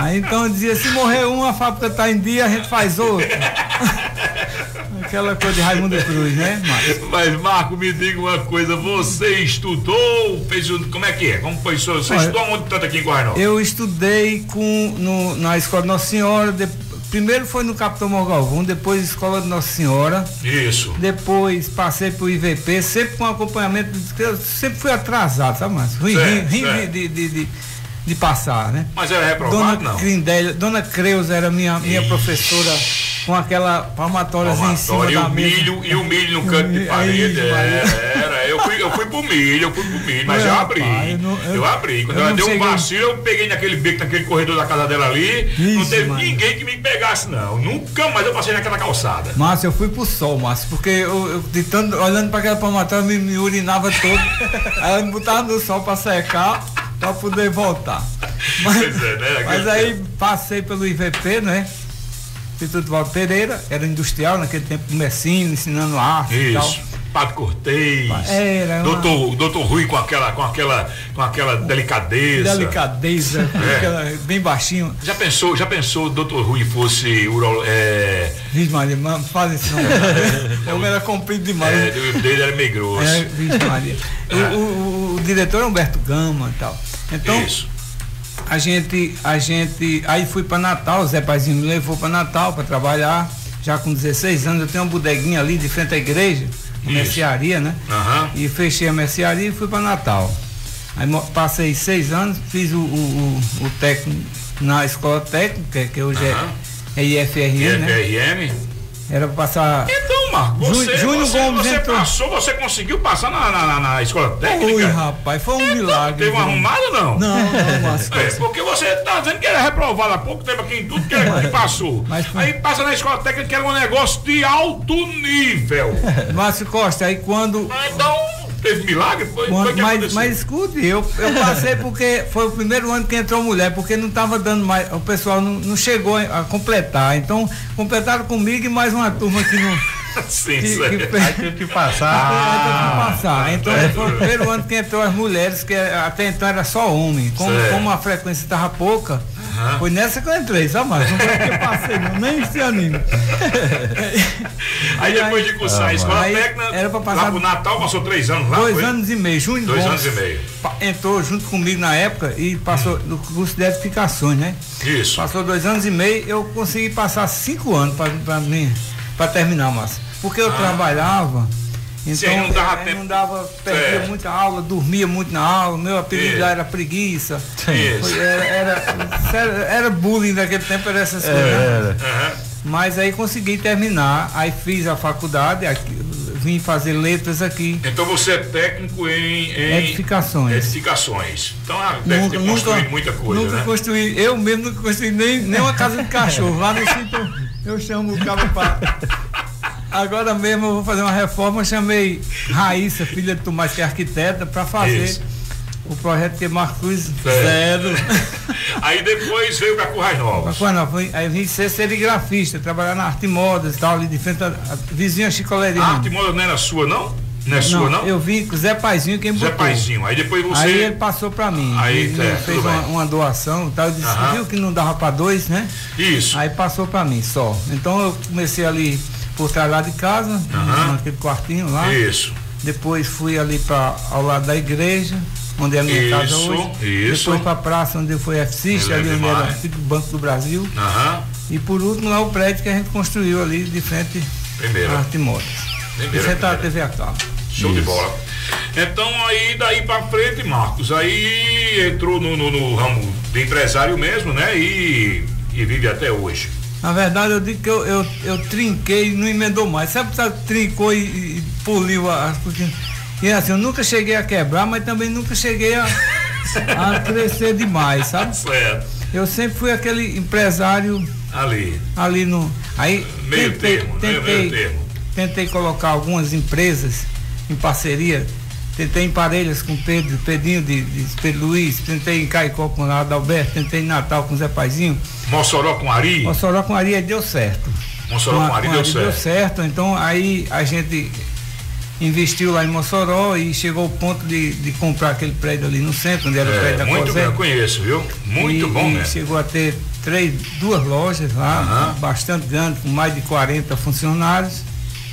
Aí então dizia, se morrer um, a fábrica tá em dia, a gente faz outra. Aquela coisa de Raimundo Cruz, né, Marcos? Mas, Marco, me diga uma coisa, você estudou, fez um, como é que é? Como foi isso? Você Olha, estudou onde tanto aqui em Guarnó? Eu estudei com, no, na Escola de Nossa Senhora, de, primeiro foi no Capitão Morgalvão, depois Escola de Nossa Senhora. Isso. Depois passei pro IVP, sempre com acompanhamento, sempre fui atrasado, sabe, Márcio? Certo, ruim certo. de, de, de, de passar, né? Mas era reprovado, Dona não? Dona Creuza era minha, minha professora com aquela palmatória em cima e da o mesa. milho, e o milho no canto de parede. Maria. Era, era. Eu fui, eu fui pro milho, eu fui pro milho, mas eu rapaz, abri. eu não- eu, eu- abri. Quando eu ela não deu um vacilo, eu peguei naquele beco, naquele corredor da casa dela ali. não Isso, teve Maria. ninguém que me pegasse, não. Nunca mais eu passei naquela calçada. Márcio, eu fui pro sol, Márcio, porque eu, de tanto, olhando para aquela palmatória, me, me urinava todo. aí eu me botava no sol para secar, para poder voltar. Mas, Pois é, né? mas aí passei pelo IVP, né? Instituto Valdo Pereira, era industrial naquele tempo, comercinho, ensinando arte e tal. Isso. Pato Cortez. Era uma- doutor, doutor Rui com aquela, com aquela, com aquela delicadeza. Delicadeza, É. aquela- bem baixinho. Já pensou, já pensou o doutor Rui fosse uro, é, Vixe Maria, mano, faz isso não. o homem era comprido demais. é, o dele era meio grosso. É, Maria. O, o- o- o diretor é Humberto Gama e tal. Então, Isso. a gente, a gente, aí fui para Natal, o Zé Paizinho me levou para Natal para trabalhar, já com 16 anos, eu tenho uma bodeguinha ali de frente à igreja, a mercearia, né? Aham. E fechei a mercearia e fui para Natal. Aí passei seis anos, fiz o, o, o- o técnico na escola técnica, que hoje é- Aham. é, IFRN, né? Era pra passar. Então, Marco, você, Júnior você, Gomes você entrou. passou, você conseguiu passar na, na, na- escola técnica? Ui, rapaz, foi um milagre. Teve uma arrumada ou não? Não, não, Márcio É, porque você tá dizendo que era reprovado há pouco tempo aqui em tudo que, que passou. Aí passa na escola técnica que era um negócio de alto nível. Márcio Costa, aí quando. Então, teve milagre? Foi, foi Quando- que mas, aconteceu? mas escute, eu, eu passei porque foi o primeiro ano que entrou mulher, porque não estava dando mais, o pessoal não, não chegou a completar. Então, completaram comigo e mais uma turma que não. Sim, que, sim. que, Aí teve que passar. Aí teve que passar. Ah, Então é. foi o primeiro ano que entrou as mulheres, que até então era só homem. Como, Certo. como a frequência estava pouca, Aham. foi nessa que eu entrei, sabe, mas não foi que eu passei, não, nem se anime. Aí depois de cursar a escola Aí técnica, era pra passar- lá pro Natal, passou três anos lá? Dois foi? anos e meio, Júnior Dois Gomes anos e meio. Entrou junto comigo na época e passou no curso de edificações, né? Isso. Passou dois anos e meio, eu consegui passar cinco anos para mim, para terminar, Márcio. Porque eu Ah. trabalhava. Você Então, não dava tempo. não dava, perdia É. muita aula, dormia muito na aula, meu apelido Isso. era preguiça. Isso. Era, era, era, bullying daquele tempo, era essas É, coisas. né? Mas aí consegui terminar, aí fiz a faculdade, aqui, vim fazer letras aqui. Então você é técnico em, em Edificações. edificações. Então ah, deve ter construído muita coisa, nunca né? construí, eu mesmo nunca construí nem, nem uma casa de cachorro. Lá no sítio eu chamo o cabo para. Agora mesmo eu vou fazer uma reforma, eu chamei Raíssa, filha de Tomás, que é arquiteta, para fazer Isso. o projeto que Marcos zero. Aí depois veio pra Currais. Mas, não, fui- aí vim ser serigrafista, trabalhar na arte modas e tal, ali de frente à vizinha Chicoleria. A arte moda não era sua, não? Não é sua, não? Eu o Zé Paizinho quem Zé botou. Paizinho. Aí depois você. Aí ele passou pra mim. Aí, ele é, fez uma, uma doação e tal. Eu disse, Aham. viu que não dava pra dois, né? Isso. Aí passou pra mim só. Então eu comecei ali por trás lá de casa, Aham. naquele quartinho lá. Isso. Depois fui ali para ao lado da igreja, onde é a minha casa Isso, hoje. isso. Depois pra praça onde foi FCIS, Me ali onde era o Banco do Brasil. Aham. E por último lá o prédio que a gente construiu ali de frente Primeira. à. De Primeira, frente à primeira. TV a cabo. Show de bola. Então aí daí pra frente, Marcos, aí entrou no, no- no ramo de empresário mesmo, né? E, e vive até hoje. Na verdade, eu digo que eu, eu, eu trinquei e não emendou mais. Sabe, sabe trincou e, e poliu as coisas. E assim, eu nunca cheguei a quebrar, mas também nunca cheguei a, a crescer demais, sabe? Certo. Eu sempre fui aquele empresário Ali. ali no. Aí Meio tentei, termo, né? tentei, Meio termo. tentei colocar algumas empresas em parceria. Tentei em Parelhas com Pedro, Pedrinho de, de Pedro Luiz, tentei em Caicó com o Adalberto, tentei em Natal com o Zé Paizinho. Mossoró com Ari. Mossoró com Aria deu certo. Mossoró com Ari deu certo. deu certo. Então aí a gente investiu lá em Mossoró e chegou ao ponto de, de comprar aquele prédio ali no centro, onde era o prédio É, da muito bem, Cosé. eu conheço, viu? Muito E- bom e mesmo. Chegou a ter três, duas lojas lá, Aham. bastante grande, com mais de 40 funcionários.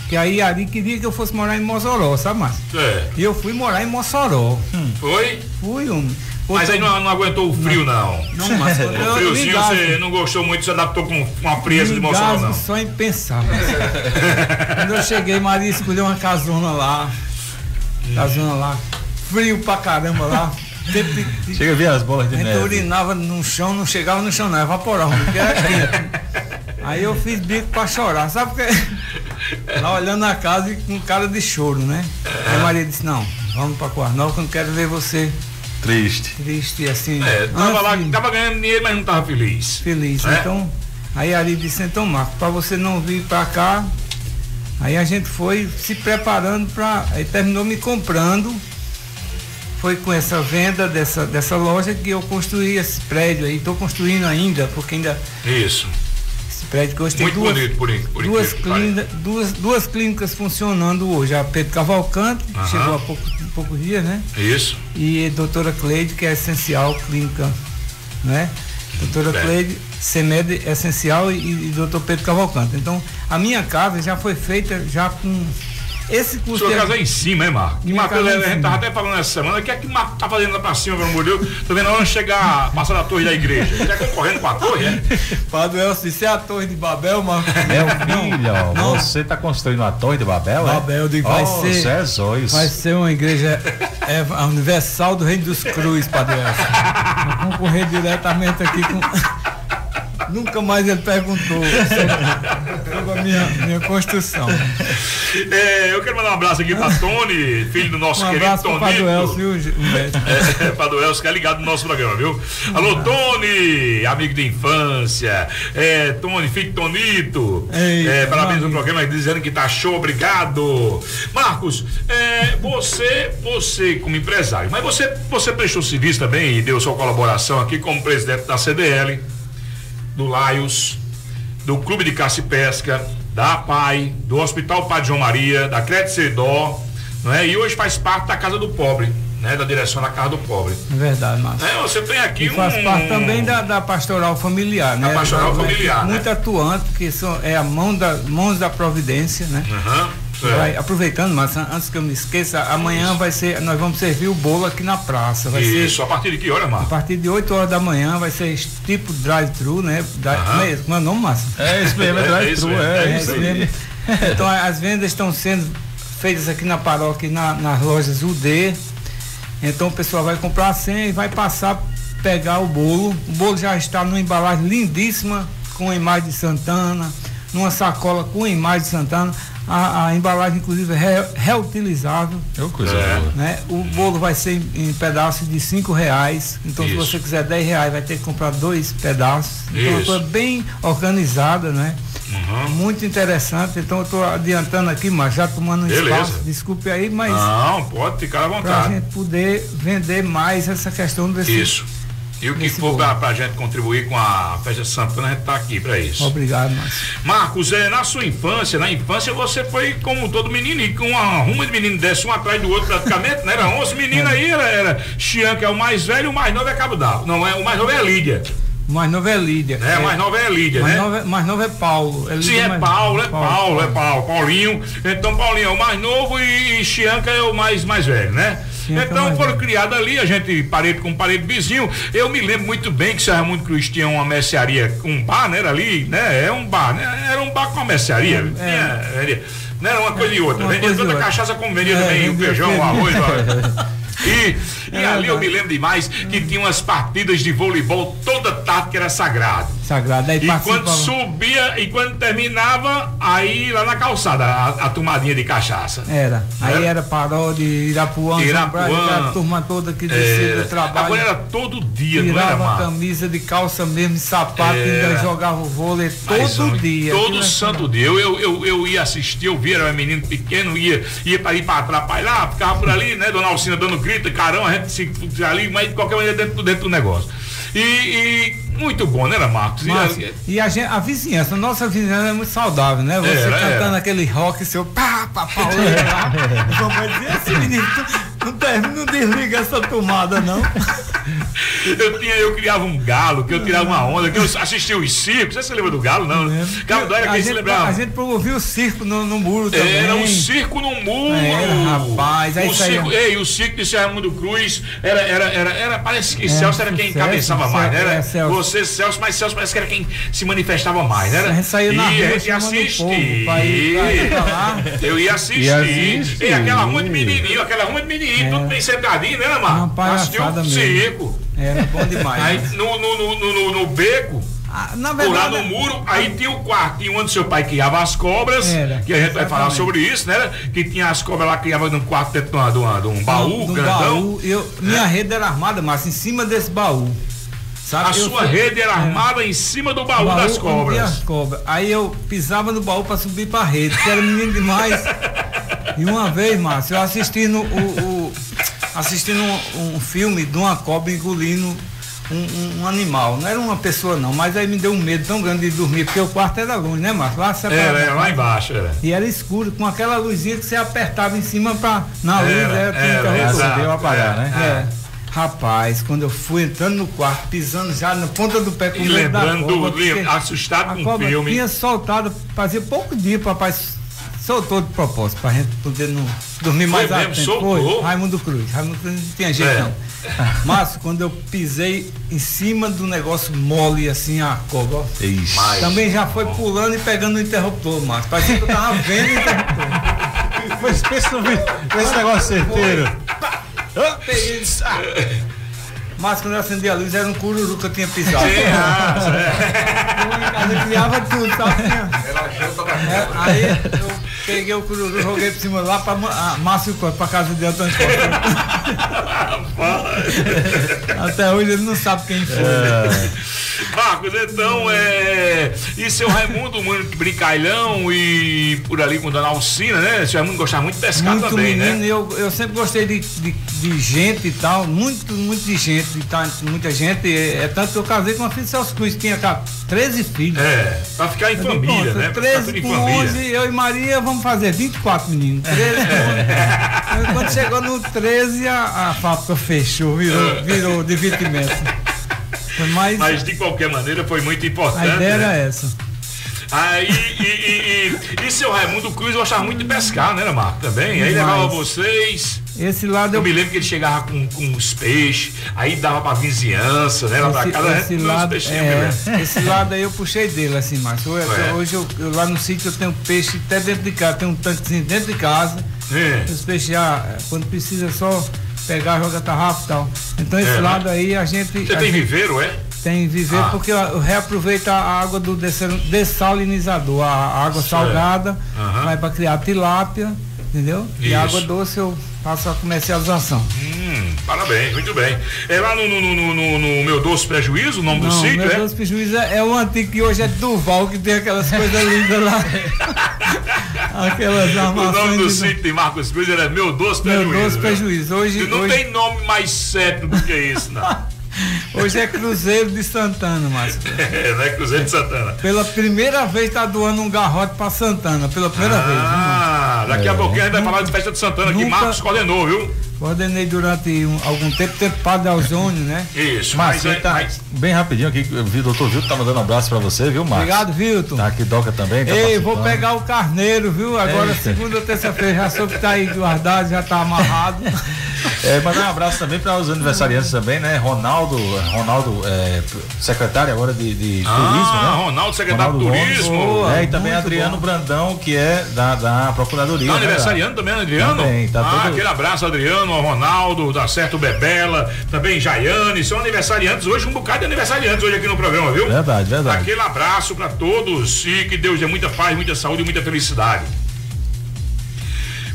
Que aí Ari queria que eu fosse morar em Mossoró, sabe, Márcio? É. E eu fui morar em Mossoró. Hum, Foi? Fui, um. Mas aí não, não aguentou o frio, não. Não, mas eu- o friozinho você não gostou muito, se adaptou com, com a frieza de Mossoró, não. só em pensar. Quando eu cheguei, Maria escolheu uma casona lá. Casona lá. Frio pra caramba lá. Chega a ver as bolas de a gente neve. urinava no chão, não chegava no chão, não, evaporava, porque era quente. Aí eu fiz bico pra chorar, sabe porque? Lá olhando a casa e com cara de choro, né? Aí Maria disse, não, vamos pra Coarnal que eu não quero ver você Triste. triste e assim. É, tava lá, Antes- tava ganhando dinheiro, mas não tava feliz. feliz. É? Então, aí Ari disse, então Marco, para você não vir para cá, aí a gente foi se preparando para. Aí terminou me comprando. Foi com essa venda dessa, dessa loja que eu construí esse prédio aí. Estou construindo ainda, porque ainda Isso. Prédio que hoje tem Muito duas, bonito, por, por duas, que clínica- duas, duas clínicas funcionando hoje. A Pedro Cavalcante, que Aham. chegou há pouco, poucos dias, né? Isso. e doutora Cleide, que é essencial clínica, né? Doutora Bem. Cleide, CEMED essencial e, e doutor Pedro Cavalcante. Então, a minha casa já foi feita já com Esse custo. É- casa é em cima, hein, Marco? E Minha Matheus, a gente tava até falando essa semana, o que é que Marco tá fazendo lá pra cima, pelo amor de Deus? Tô vendo a hora de chegar, passar da torre da igreja. Ele tá concorrendo com a torre, é? Padre Elcio disse, é a torre de Babel, mas. Meu filho, Não. você tá construindo a torre de Babel, é? Babel, eu digo, vai oh, ser. Jesus. Vai ser uma igreja é, a universal do Reino dos Cruz, Padre Elcio. Vou concorrer diretamente aqui com. Nunca mais ele perguntou sobre, a minha, minha construção. É, eu quero mandar um abraço aqui pra Tony, filho do nosso Um querido pro Tonito. Padre Elcio, viu, Humberto? É, Padre Elcio, que é ligado no nosso programa, viu? Alô, Tony, amigo de infância. É, Tony, filho Tonito. Ei, é, parabéns no amigo. programa, dizendo que tá show, obrigado. Marcos, é, você, você como empresário, mas você, você prestou serviço também e deu sua colaboração aqui como presidente da CDL, do Laios, do Clube de Caça e Pesca, da APAI, do Hospital Padre João Maria, da Crédito Cedó, não é? E hoje faz parte da Casa do Pobre, né? Da direção da Casa do Pobre. É verdade, Márcio. É, você tem aqui E faz um. parte também da, da pastoral familiar, né? pastoral Da- familiar, né? Muito atuante, porque são, é a mão da, mãos da providência, né? Aham, Vai, é. aproveitando, mas an- antes que eu me esqueça, amanhã vai ser, nós vamos servir o bolo aqui na praça. Vai Isso, ser a partir de que hora, a Marcos? partir de 8 horas da manhã, vai ser tipo drive-thru, né? Drive, como, é, como é o nome, Márcio? É isso mesmo, é É drive-thru, isso mesmo, é, é isso isso aí. mesmo. Então as vendas estão sendo feitas aqui na paróquia, na, nas lojas UD. Então o pessoal vai comprar a senha e vai passar, pegar o bolo. O bolo já está numa embalagem lindíssima, com a imagem de Santana, numa sacola com a imagem de Santana. A, a embalagem, inclusive, é re- reutilizável. Eu coisa É. boa. Né? O bolo vai ser em, em pedaços de cinco reais. Então, Isso. se você quiser 10 reais, vai ter que comprar dois pedaços. Então, é uma Isso. coisa bem organizada, né? Uhum. Muito interessante. Então, eu estou adiantando aqui, mas já tomando um Beleza. espaço. Desculpe aí, mas Não, pode ficar à para a vontade. gente poder vender mais essa questão desse. Isso. E o que for pra, pra gente contribuir com a festa de Santana, a gente tá aqui pra isso. Obrigado, Márcio. Marcos, é, na sua infância, na infância você foi como todo menino, e com uma ruma de menino desse um atrás do outro praticamente, né? Era 11 meninos aí, era, era Chian, que é o mais velho, o mais novo é Cabo d'Água. Não, é, o mais novo é a Lídia. O mais novo é Lídia. É, o mais novo é Lídia, mais né? Novo é, mais novo é Paulo. Sim, Lídia é mais- Paulo, é Paulo, é Paulo, Paulinho. Então Paulinho é o mais novo e Chianca é o mais, mais velho, né? É então foram criados ali, a gente parede com parede vizinho. Eu me lembro muito bem que Serra Mundo Cruz tinha uma mercearia, um bar, né? Era ali, né? É um bar, né? Era um bar com uma mercearia. Tinha, era, não era uma coisa e outra. É. Vendia e tanta outra. cachaça como vendia É, também o vendia feijão, o feijão. arroz. ó. E, e É ali eu me lembro demais que tinha umas partidas de voleibol toda tarde que era sagrado. Sagrado. Aí E quando subia e quando terminava, aí lá na calçada, a, a tomadinha de cachaça. Era. Aí Era. era paródia, Irapuã, Irapuã. João Brás, a turma toda que descia É, do trabalho. agora era todo dia, não era, Tirava camisa de calça mesmo, sapato, Era. ainda jogava o vôlei todo Mas, dia. Todo é santo dia. Eu, eu, eu, eu ia assistir, eu via, era um menino pequeno, ia, ia para ir para atrapalhar, ficava por ali, né? Dona Alcina dando carão, a gente se se ali, mas de qualquer maneira dentro, dentro do negócio. E, e muito bom, né, era Marcos? E e a, gente, a vizinhança, a nossa vizinhança é muito saudável, né? Você Era, cantando era. aquele rock, seu pá, pá, pauleira lá. Vamos dizer assim, menino, não, não desliga essa tomada, não. Eu, tinha, eu criava um galo, que eu tirava uma onda, que eu assistia os circos. Você se lembra do galo, não? Galo era a, quem se lembrava. a gente promovia o circo no, no muro também. Era um circo no muro. Era, rapaz, aí o circo, ei, o circo de Serra Mundo Cruz era, era, era, era parece que É, Celso era quem Celso, encabeçava mais, né? Era é, Celso. você, Celso, mas Celso parece que era quem se manifestava mais, né? A gente saía na e rua a gente assistia. Eu ia assistir. Ia assistir. E aquela rua de menininho, aquela rua de menininho, tudo bem sentadinho, né, Uma Marco? Assistiu o mesmo. circo. Era bom demais. Aí né? no, no, no, no, beco, Ah, por lá verdade, no muro, aí tinha o quartinho onde seu pai criava as cobras, Era, que a gente vai falar exatamente. sobre isso, né? Que tinha as cobras lá que criava num quarto dentro de, uma- de, um baú no grandão. baú, eu, minha rede era armada, mas em cima desse baú. Sabe? A Eu sua fui- rede era é. armada em cima do baú, das onde tinha cobras. as cobras. Aí eu pisava no baú para subir para rede, que era menino demais. E uma vez, Márcio, eu assistindo o, o- assistindo um, um filme de uma cobra engolindo um, um- animal. Não era uma pessoa não, mas aí me deu um medo tão grande de dormir, porque o quarto era longe, né, Márcio? Lá. Era, era lá embaixo, era. E era escuro, com aquela luzinha que você apertava em cima pra. Na luz, Era, era, tinha era, exato, Acender ou apagar, é, né? É. Rapaz, quando eu fui entrando no quarto, pisando já na ponta do pé com E medo da lembrando, cobra, assustado a com o filme. tinha soltado, fazia pouco dia, papai soltou de propósito, pra gente poder não dormir mais mesmo? atento. Soltou? Foi, Raimundo Cruz. Raimundo Cruz não tinha jeito É. não. Márcio, quando eu pisei em cima do negócio mole, assim, a cobra, Mas- também já foi pulando e pegando o interruptor, Márcio. Parecia que eu tava vendo o interruptor. Foi pensa esse negócio certeiro. Mas quando eu acendi a luz era um cururu que eu tinha pisado. Sim, ah, Eu em casa criava tudo, sabe? É, aí eu peguei o cururu, joguei por cima lá pra ah, Márcio Costa, pra casa de Antônio Costa. Até hoje ele não sabe quem foi. Marcos, então é. E seu Raimundo, muito brincalhão e por ali com Dona Alcina, né? Seu Raimundo gostava muito de pescar muito também, menino, né? eu, eu sempre gostei de, de, de gente e tal, muito, muito de gente, de tá, muita gente. É, é tanto que eu casei com uma filha de Celso Cruz, tinha cá, 13 filhos. É, pra ficar em Eu digo, família, pronto, né? Pra ficar 13 tudo em com família. 11, eu e Maria vamos fazer 24 meninos. 13 com 11. Aí Quando chegou no 13, a, a fábrica fechou, virou, virou divertimento. Foi mais. Mas de qualquer maneira foi muito importante. A ideia né? era essa. Aí, e, e, e, e seu Raimundo Cruz gostava muito de pescar, né, Marco? Também. Aí levava vocês. Esse lado Eu eu. me lembro que ele chegava com, com os peixes, aí dava pra vizinhança, né? Lá da Esse, casa, a esse lado, é, esse lado aí eu puxei dele, assim, Márcio. Hoje, É. hoje eu, eu lá no sítio eu tenho peixe até dentro de casa, tem um tanquezinho dentro de casa. É. Os peixes já, quando precisa, é só pegar, joga tarrafa e tal. Então esse É, né? lado aí a gente. Você a tem gente viveiro, é? Tem viveiro Ah. porque reaproveita a água do dessal- dessalinizador, a água Certo. salgada, Aham. vai para criar tilápia, entendeu? E Isso. água doce eu faço a comercialização. Hum, parabéns, muito bem. É lá no, no, no, no- meu doce prejuízo, o nome do Não, sítio, meu é? Deus, prejuízo é, é o antigo que hoje é Duval, que tem aquelas coisas lindas lá. aquelas O nome armações. do de- sítio de Marcos Cruz era Meu Doce Meu Prejuízo. Doce né? Prejuízo. Hoje- E não hoje- tem nome mais certo do que isso, não. Hoje é Cruzeiro de Santana, Márcio. É, né? Cruzeiro de Santana. Pela primeira vez tá doando um garrote pra Santana, pela primeira vez. viu, Ah, daqui a É. pouquinho a gente vai falar de festa de Santana, que Nunca- Marcos coordenou, viu? Coordenei durante um- algum tempo, tempo Padre Alzônio, né? Isso, Mas, mas, é- tá mas- bem rapidinho aqui, o doutor Vilton tá mandando um abraço pra você, viu, Marcos? Obrigado, Vilton. Tá aqui, Doca também. Tá Ei, vou pegar o carneiro, viu? Agora, Eita. segunda ou terça-feira, já soube que tá aí guardado, já tá amarrado. É, mandar um abraço também para os aniversariantes também, né? Ronaldo, Ronaldo, é, secretário agora de, de Ah, turismo, né? Ronaldo, secretário de turismo. é, e também Adriano bom. Brandão, que é da, da Procuradoria. Tá né, aniversariando também, Adriano? Também, tá ah, todo- aquele abraço, Adriano, ao Ronaldo, da certo Bebela, também Jaiane, são aniversariantes hoje, um bocado de aniversariantes hoje aqui no programa, viu? Verdade, verdade. Aquele abraço pra todos e que Deus dê muita paz, muita saúde e muita felicidade.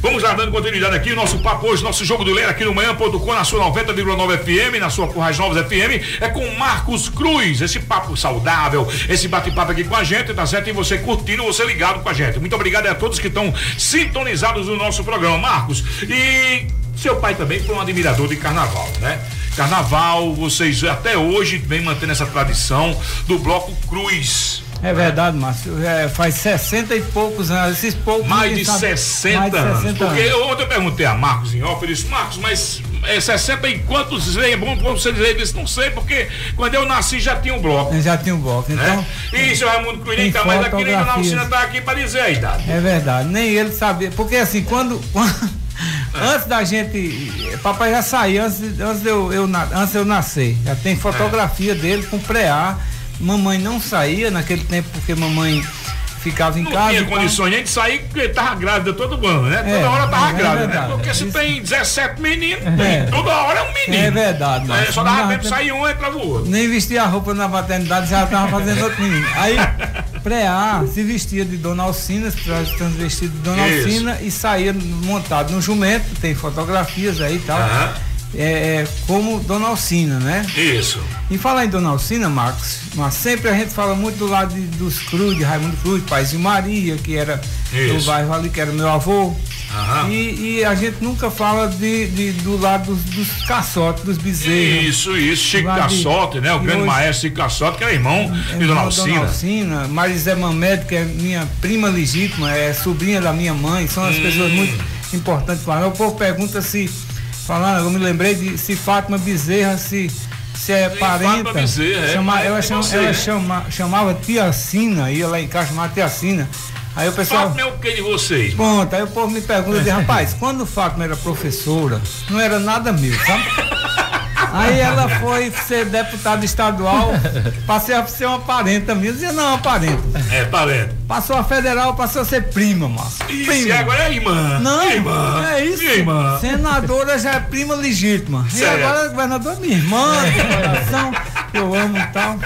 Vamos lá, dando continuidade aqui, o nosso papo hoje, nosso jogo do Leira aqui no manhã.com, na sua 90,9 FM, na sua Currais Novos FM, é com Marcos Cruz, esse papo saudável, esse bate-papo aqui com a gente, tá certo? E você curtindo, você ligado com a gente. Muito obrigado a todos que estão sintonizados no nosso programa, Marcos. E seu pai também foi um admirador de carnaval, né? Carnaval, vocês até hoje vem mantendo essa tradição do Bloco Cruz. É verdade, Márcio. É, faz 60 e poucos anos. Esses poucos. Mais de sabe- 60 mais de anos. 60 Porque anos. ontem eu perguntei a Marcos em off, ele disse, Marcos, mas é 60 e quantos é bom você dizer? Ele disse, não sei, porque quando eu nasci já tinha um bloco. Já tinha um bloco. Então, Né? E seu Raimundo Cruz nem tem tá mais aqui, nem. Alcina tá aqui pra dizer a idade. é verdade. Nem ele sabia. Porque assim, quando. Antes da gente. Papai já saiu, antes, antes, de eu, eu, antes eu nascer. Já tem fotografia dele com pré-A. Mamãe não saía naquele tempo porque mamãe ficava em Não casa. tinha e tal. condições nem de sair porque tava grávida todo ano, né? É, toda hora tava é grávida, né? verdade. Porque se Isso- tem 17 meninos, É. toda hora é um menino. É verdade, É, Márcio. só Não dava tempo de sair um e entrava o outro. Nem vestia a roupa na maternidade, já tava fazendo outro menino. Aí, pré-A se vestia de Dona Alcina, estamos vestidos de Dona Isso. Alcina e saía montado no jumento, tem fotografias aí e tal. Aham. É, é, como Dona Alcina, né? Isso. E falar em Dona Alcina, Marcos, mas sempre a gente fala muito do lado de- dos Cruz, de Raimundo Cruz, Paizinho Maria, que era do Isso. bairro ali, que era meu avô. Aham. E, e a gente nunca fala de, de- do lado dos, dos caçotes, dos bezerros. Isso, isso. Chico Cassote, né? O e grande hoje- maestro Chico Cassote, que era irmão de Dona Alcina. Dona Alcina, Marisé Mamed, que é minha prima legítima, é sobrinha da minha mãe, são as Hum. pessoas muito importantes para mim. O povo pergunta se, falando, eu me lembrei de se Fátima Bezerra se, se é Sim, parenta. Fátima Bezerra, é Chama- parente ela chama- ela chama- chamava Tia Cina, ia lá em casa chamava Tia Cina. Aí o pessoal. Fátima é o que de vocês? Pronto, aí o povo me pergunta, rapaz, quando Fátima era professora, não era nada meu, sabe? Aí ela foi ser deputada estadual, passei a ser uma parenta minha. Eu dizia, não, uma parenta. É, parente. Passou a federal, passou a ser prima, Márcio. Isso, Prima. e agora é irmã. Não, irmã. é isso. Minha irmã. Senadora já é prima legítima. Certo. E agora governador é minha irmã, de coração, que eu amo e tal.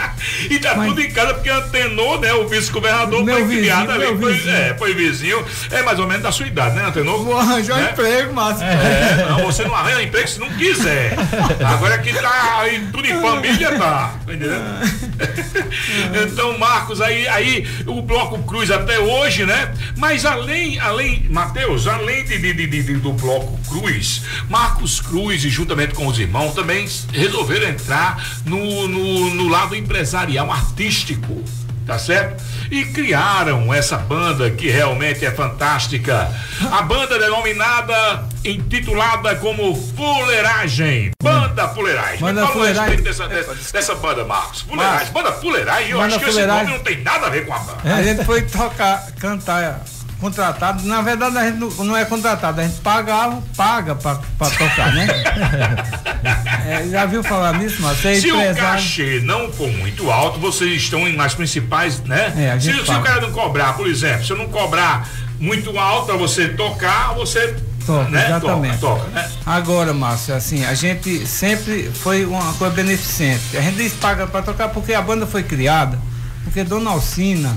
E tá tudo em casa porque antenou, né? O vice-governador foi criado ali. Foi, vizinho. é, foi vizinho. É mais ou menos da sua idade, né, antenou? Vou arranjar um Né? emprego, Márcio. É, não, você não arranja emprego se não quiser. Agora que tá aí, tudo em família, tá. Tá entendendo? Então, Marcos, aí, aí o Bloco Cruz até hoje, né? Mas além, além, Matheus, além de, de- de- de- do Bloco Cruz, Marcos Cruz e juntamente com os irmãos também resolveram entrar no, no, no lado empresarial artístico tá certo? E criaram essa banda que realmente é fantástica. A banda denominada, intitulada como Fuleiragem. Banda Fuleiragem. Banda Me fala a Fuleiragem. respeito dessa, dessa, dessa banda, Marcos. Fuleiragem. Marcos. Banda Fuleiragem, eu Banda acho que Fuleiragem. esse nome não tem nada a ver com a banda. A gente foi tocar, cantar, contratado. Na verdade, a gente não, não é contratado, a gente pagava, paga pra, pra tocar, né? É, já viu falar nisso, mas é Se o empresário. cachê não for muito alto, vocês estão em nas principais, né? É, se, se o cara não cobrar, por exemplo, se eu não cobrar muito alto pra você tocar, você Toca, né? exatamente. toca, toca, né? Agora, Márcio, assim, a gente sempre foi uma coisa beneficente. A gente paga pra tocar porque a banda foi criada, porque Dona Alcina.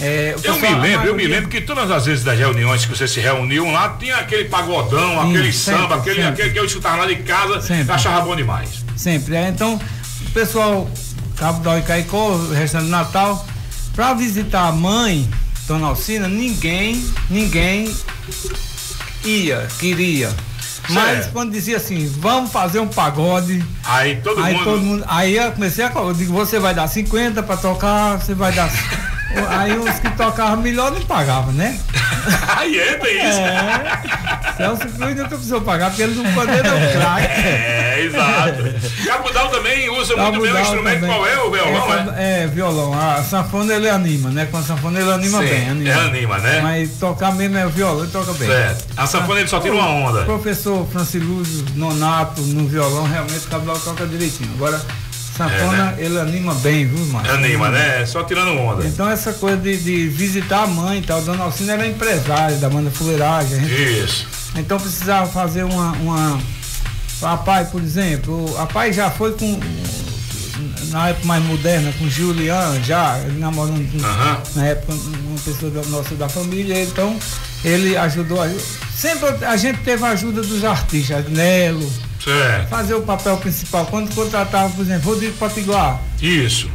É, Eu me lembro, eu me lembro que todas as vezes das reuniões que vocês se reuniam lá, tinha aquele pagodão, Sim, aquele sempre, samba, aquele, sempre. aquele que eu escutava lá de casa, Sempre. achava bom demais. Sempre. É, então, o pessoal, Cabo da Caicó, o restante do Natal, pra visitar a mãe, Dona Alcina, ninguém, ninguém ia, queria. Mas Certo. quando dizia assim, vamos fazer um pagode. Aí todo aí mundo. todo mundo. Aí eu comecei a. Eu digo, você vai dar 50 pra tocar, você vai dar. Aí os que tocavam melhor não pagavam, né? Aí entra isso. É. Celso Cruz nunca precisou pagar, porque ele não poder dar um craque. É, exato. Cabudal também usa muito bem o Cabudal instrumento. também. Qual é o violão, é? É, é, violão. A sanfona ele anima, né? Com a sanfona ele anima Sim, bem. Anima. é, anima, né? Mas tocar mesmo é o violão, ele toca bem. Certo. A sanfona ele só tira uma onda. O professor Francilúcio Nonato no violão, realmente o Cabral toca direitinho. Agora, sanfona É, ele anima bem, viu, mano? Anima, né? Só tirando onda. Então essa coisa de, de visitar a mãe e tal, Dona Alcina era empresária da banda Fuleiragem. Isso. Então precisava fazer uma. uma a pai, por exemplo, a pai já foi com. Na época mais moderna, com Julian, já, ele namorando Aham. na época uma pessoa da, nossa da família, então ele ajudou. Sempre a gente teve a ajuda dos artistas, Nelo, Certo. fazer o papel principal. Quando contratava, por exemplo, Rodrigo Potiguar, Isso.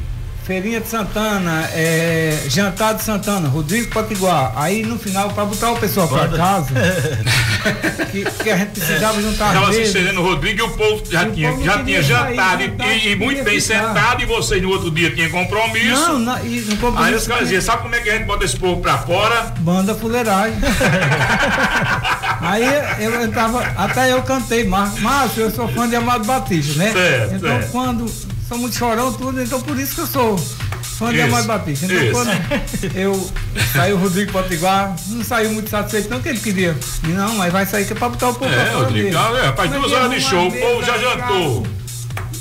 Feirinha de Santana, é, Jantar de Santana, Rodrigo Potiguar. Aí no final, para botar o pessoal para casa, que, que a gente precisava juntar Estava vezes. assistindo o Rodrigo e o povo já o tinha, povo já tinha jantado e- e, e muito bem ficar. sentado e vocês no outro dia tinham compromisso. Não, na- e no compromisso Aí os caras diziam, sabe como é que a gente bota esse povo pra fora? Banda fuleiragem. Aí eu, eu tava, até eu cantei, Márcio, Márcio, eu sou fã de Amado Batista, né? Certo, então certo. quando sou muito chorão tudo, então por isso que eu sou fã de Amado Batista. Então isso. quando eu saiu o Rodrigo Potiguar, não saiu muito satisfeito, não que ele queria. Não, mas vai sair que é pra botar o povo É, Rodrigo, dele. é, rapaz, duas horas de show, o povo já jantou.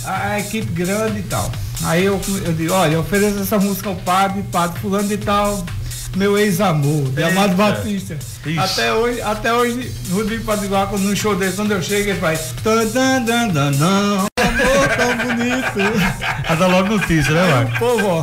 A, a equipe grande e tal. Aí eu, eu digo, olha, eu ofereço essa música ao padre, padre fulano de tal, meu ex-amor, de Amado. Batista. Ixi. Até hoje, até hoje, Rodrigo Padiguar, quando no show dele, quando eu chego, ele faz. Tan, tan, tan, tan, tan, tão bonito. A da logo notícia, né, Marcos? povo, ó,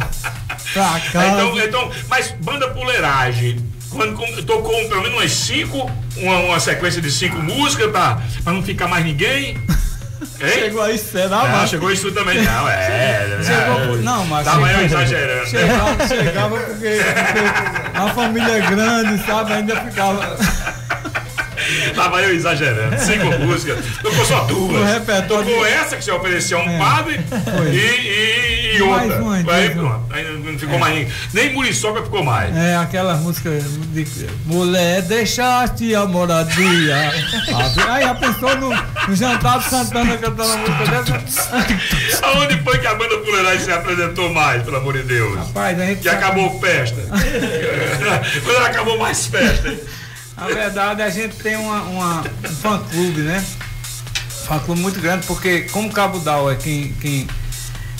pra cá. Então, então, mas banda puleiragem, quando tocou pelo menos umas cinco, uma, uma sequência de cinco músicas pra, pra não ficar mais ninguém. Hein? Chegou aí cedo, Não, ah, chegou isso também, não, é. Chegou, é, não, mas Tava eu exagerando. Chegava, chegava porque, porque a família é grande, sabe? Ainda ficava. Tava eu exagerando. Cinco músicas. Tocou só duas. O repertório Tocou essa que você ofereceu a um É. padre e, e- E Mais outra. aí mais pronto. Aí não ficou mais ninguém. Nem Muriçoca ficou mais. É, aquela música de Mulher, deixaste a moradia. Aí a pessoa no, no jantar Santana cantando a música dessa. Aonde foi que a banda Fuleiragem se apresentou mais, pelo amor de Deus? Rapaz, a gente Que acabou festa. Quando ela acabou mais festa. Na verdade, a gente tem uma, uma- um fã-clube, né? Fã-clube muito grande, porque como Cabo Dal é quem, quem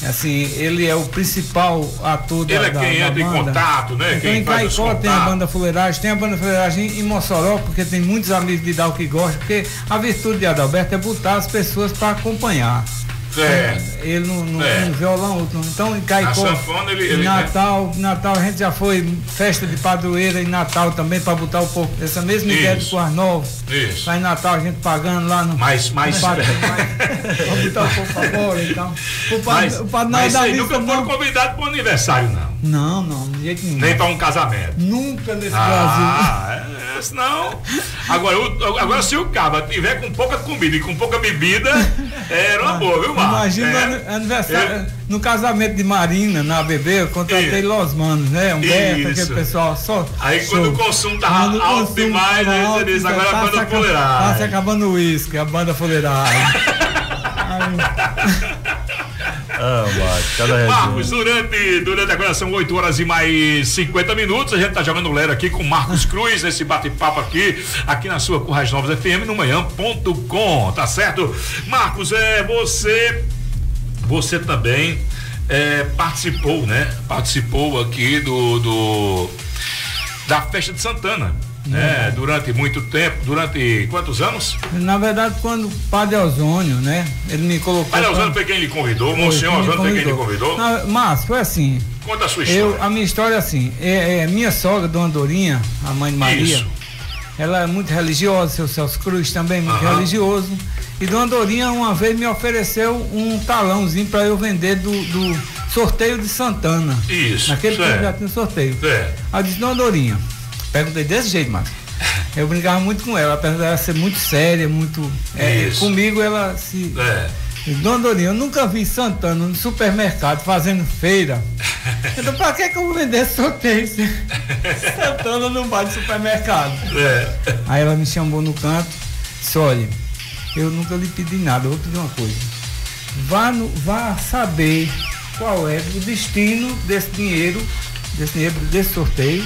assim, ele é o principal ator da Ele é da- quem da entra em banda. contato, né? Então Quem em Caicó tem a banda Fuleiragem, tem a banda Fuleiragem em Mossoró, porque tem muitos amigos de Dal que gostam, porque a virtude de Adalberto é botar as pessoas para acompanhar. É. Ele no, no, É. no violão, outro então em Caicó, sanfona, ele- em ele- Natal, Natal a gente já foi festa de padroeira em Natal também para botar um pouco essa mesma ideia de Isso. Coar Novo. Isso. Lá em Natal a gente pagando lá no. Mais, mais. padre- Pra botar um pouco pra fora, então. O padre, Mas, o padre mas da nunca foram não. convidados para um aniversário, não. Não, não, de jeito nenhum. Nem para um casamento. Nunca nesse Ah, é, senão. Agora, o- agora, se o cabra tiver com pouca comida e com pouca bebida, era uma boa, viu, Marcos? Imagina É. aniversário, no casamento de Marina, na bebê, eu contratei Los Manos, né? Humberto, Isso. aquele pessoal só. Aí quando o consumo tava Quando alto consumo demais, tava aí alto, você diz, agora a tá banda fuleiragem. Tá se acabando o uísque, a banda fuleiragem. Ah, Marcos, durante, durante agora são 8 horas e mais 50 minutos. A gente tá jogando Lero aqui com Marcos Cruz, nesse bate-papo aqui, aqui na sua Currais Novos FM, no manhã.com, tá certo? Marcos, é você, você também é, participou, né? Participou aqui do, do da festa de Santana, né? Durante muito tempo, durante quantos anos? Na verdade, quando o padre Ozônio, né? Ele me colocou. Padre pra- Osório foi quem lhe convidou, Monsenhor Osório foi quem lhe convidou. Na- Mas foi assim. Conta a sua história. Eu, a minha história é assim, é, é, minha sogra, Dona Dorinha, a mãe de Maria, Isso. ela é muito religiosa, seu Celso Cruz também muito Aham. religioso. E Dona Dorinha uma vez me ofereceu um talãozinho para eu vender do, do sorteio de Santana. Isso, Naquele tempo já tinha sorteio. É. Aí eu disse, Dona Dorinha, perguntei desse jeito, Márcio. Eu brincava muito com ela, apesar dela ser muito séria, muito. é, Isso. comigo ela se. É. Dona Dorinha, eu nunca vi Santana no supermercado fazendo feira. Então pra que, que eu vou vender sorteio? Santana não vai no supermercado. É. Aí ela me chamou no canto, disse, olha, eu nunca lhe pedi nada, eu vou pedir uma coisa. Vá, no, vá saber qual é o destino desse dinheiro, desse dinheiro, desse sorteio,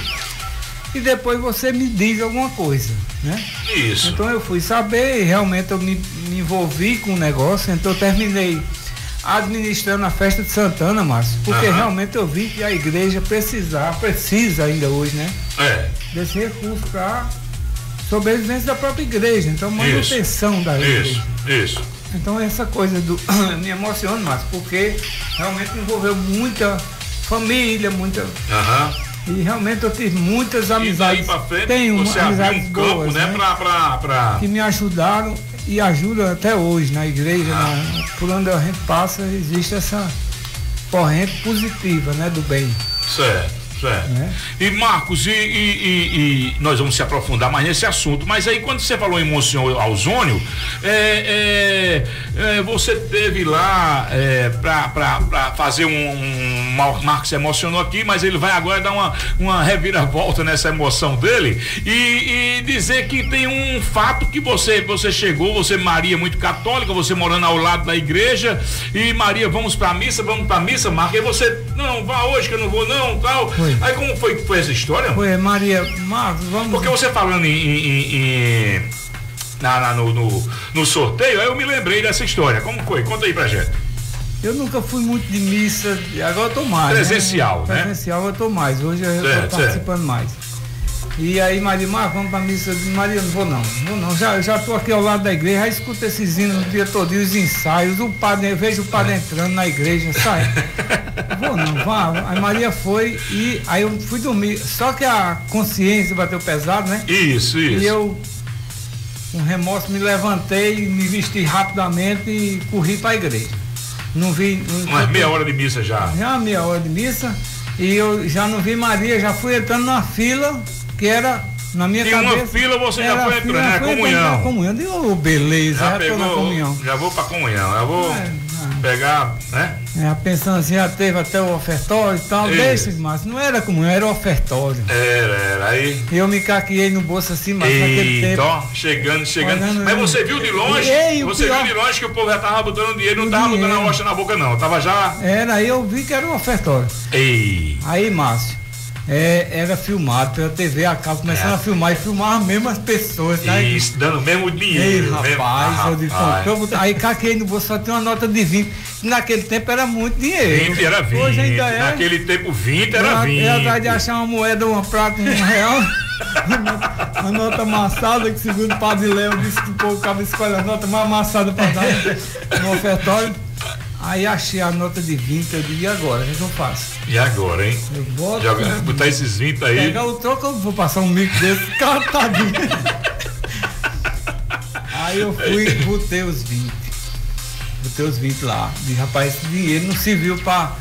e depois você me diz alguma coisa, né? Isso. Então eu fui saber e realmente eu me, me envolvi com o negócio, então eu terminei administrando a festa de Santana, Márcio, porque Aham. realmente eu vi que a igreja precisar, precisa ainda hoje, né? É. Desse recurso para sobrevivência da própria igreja, então manutenção da igreja. Isso, isso. Então essa coisa do me emociona, Márcio, porque realmente envolveu muita família, muita Aham. E realmente eu tive muitas E daí amizades. pra frente, Tenho você amizades um campo, boas, né, pra, pra, pra... que me ajudaram e ajudam até hoje na igreja, Ah. na- por onde a gente passa, existe essa corrente positiva, né, do bem. Certo, certo. Né? E Marcos, e, e- e- nós vamos se aprofundar mais nesse assunto, mas aí quando você falou em Monsenhor Alzônio, é, é, é, você teve lá é, pra fazer um, um. Mar- Marcos se emocionou aqui, mas ele vai agora dar uma, uma reviravolta nessa emoção dele e, e dizer que tem um fato que você, você chegou, você Maria muito católica, você morando ao lado da igreja, e Maria, vamos pra missa, vamos pra missa, Marcos, e você, não, vá hoje que eu não vou, não, tal. Aí como foi que foi essa história? Foi, Maria, Marcos, vamos. Porque você falando em. em- em- na, na- no, no, no sorteio, aí eu me lembrei dessa história. Como foi? Conta aí pra gente. Eu nunca fui muito de missa, agora eu tô mais. Presencial, né? Presencial eu tô mais, hoje eu Certo, tô participando mais. E aí Maria, Marcos, vamos pra missa. Disse, Maria, não vou não, vou não. Já, já tô aqui ao lado da igreja, já escuto esses hinos o dia todo, os ensaios, o padre, eu vejo o padre entrando na igreja, sai. Vou não, vá. Aí Maria foi e aí eu fui dormir. Só que a consciência bateu pesado, né? Isso, isso. E eu, com remorso, me levantei, me vesti rapidamente e corri para a igreja. Não vi. Não, meia hora de missa já. Já meia hora de missa. E eu já não vi Maria, já fui entrando na fila, que era na minha Tinha uma cabeça. fila, você já foi Comunhão. na comunhão. Eu digo, beleza, já, Já pegou. comunhão. Já vou pra comunhão. Já vou. pegar, né? É, a pensãozinha já teve até o ofertório e tal. Deixa, Márcio. Não era como era o ofertório. Era, era. Aí. Eu me caqueei no bolso assim, mas naquele tempo. ó, chegando, chegando. Olhando Mas você viu de longe? Ei, o você pior- viu de longe que o povo já tava botando dinheiro, não tava botando a rocha na boca, não. Tava já. Era, aí eu vi que era um ofertório. Ei. Aí, Márcio, é, era filmado pela TV a cabo, começando É. a filmar e filmar as mesmas pessoas, tá? Isso, dando mesmo Ei, dinheiro. mesmo- rapaz, Ah, eu disse, rapaz. "Pô, eu vou- aí caquei no bolso, só tem uma nota de 20. Naquele tempo era muito dinheiro. 20 era 20. Hoje ainda é. Naquele tempo 20 era Eu- 20. Eu atrás de achar uma moeda, uma prata, um real. a nota amassada, que segundo o padre Léo disse que o povo acaba escolhendo a nota mais amassada para dar no ofertório. Aí achei a nota de 20, eu digo, e agora? O que eu faço? E agora, hein? Eu boto. Joga, botar esses 20 aí. Pegar o troco, eu vou passar um mico desse, catadinho. Aí eu fui, botei os 20. Botei os 20 lá. E rapaz, esse dinheiro não serviu pra,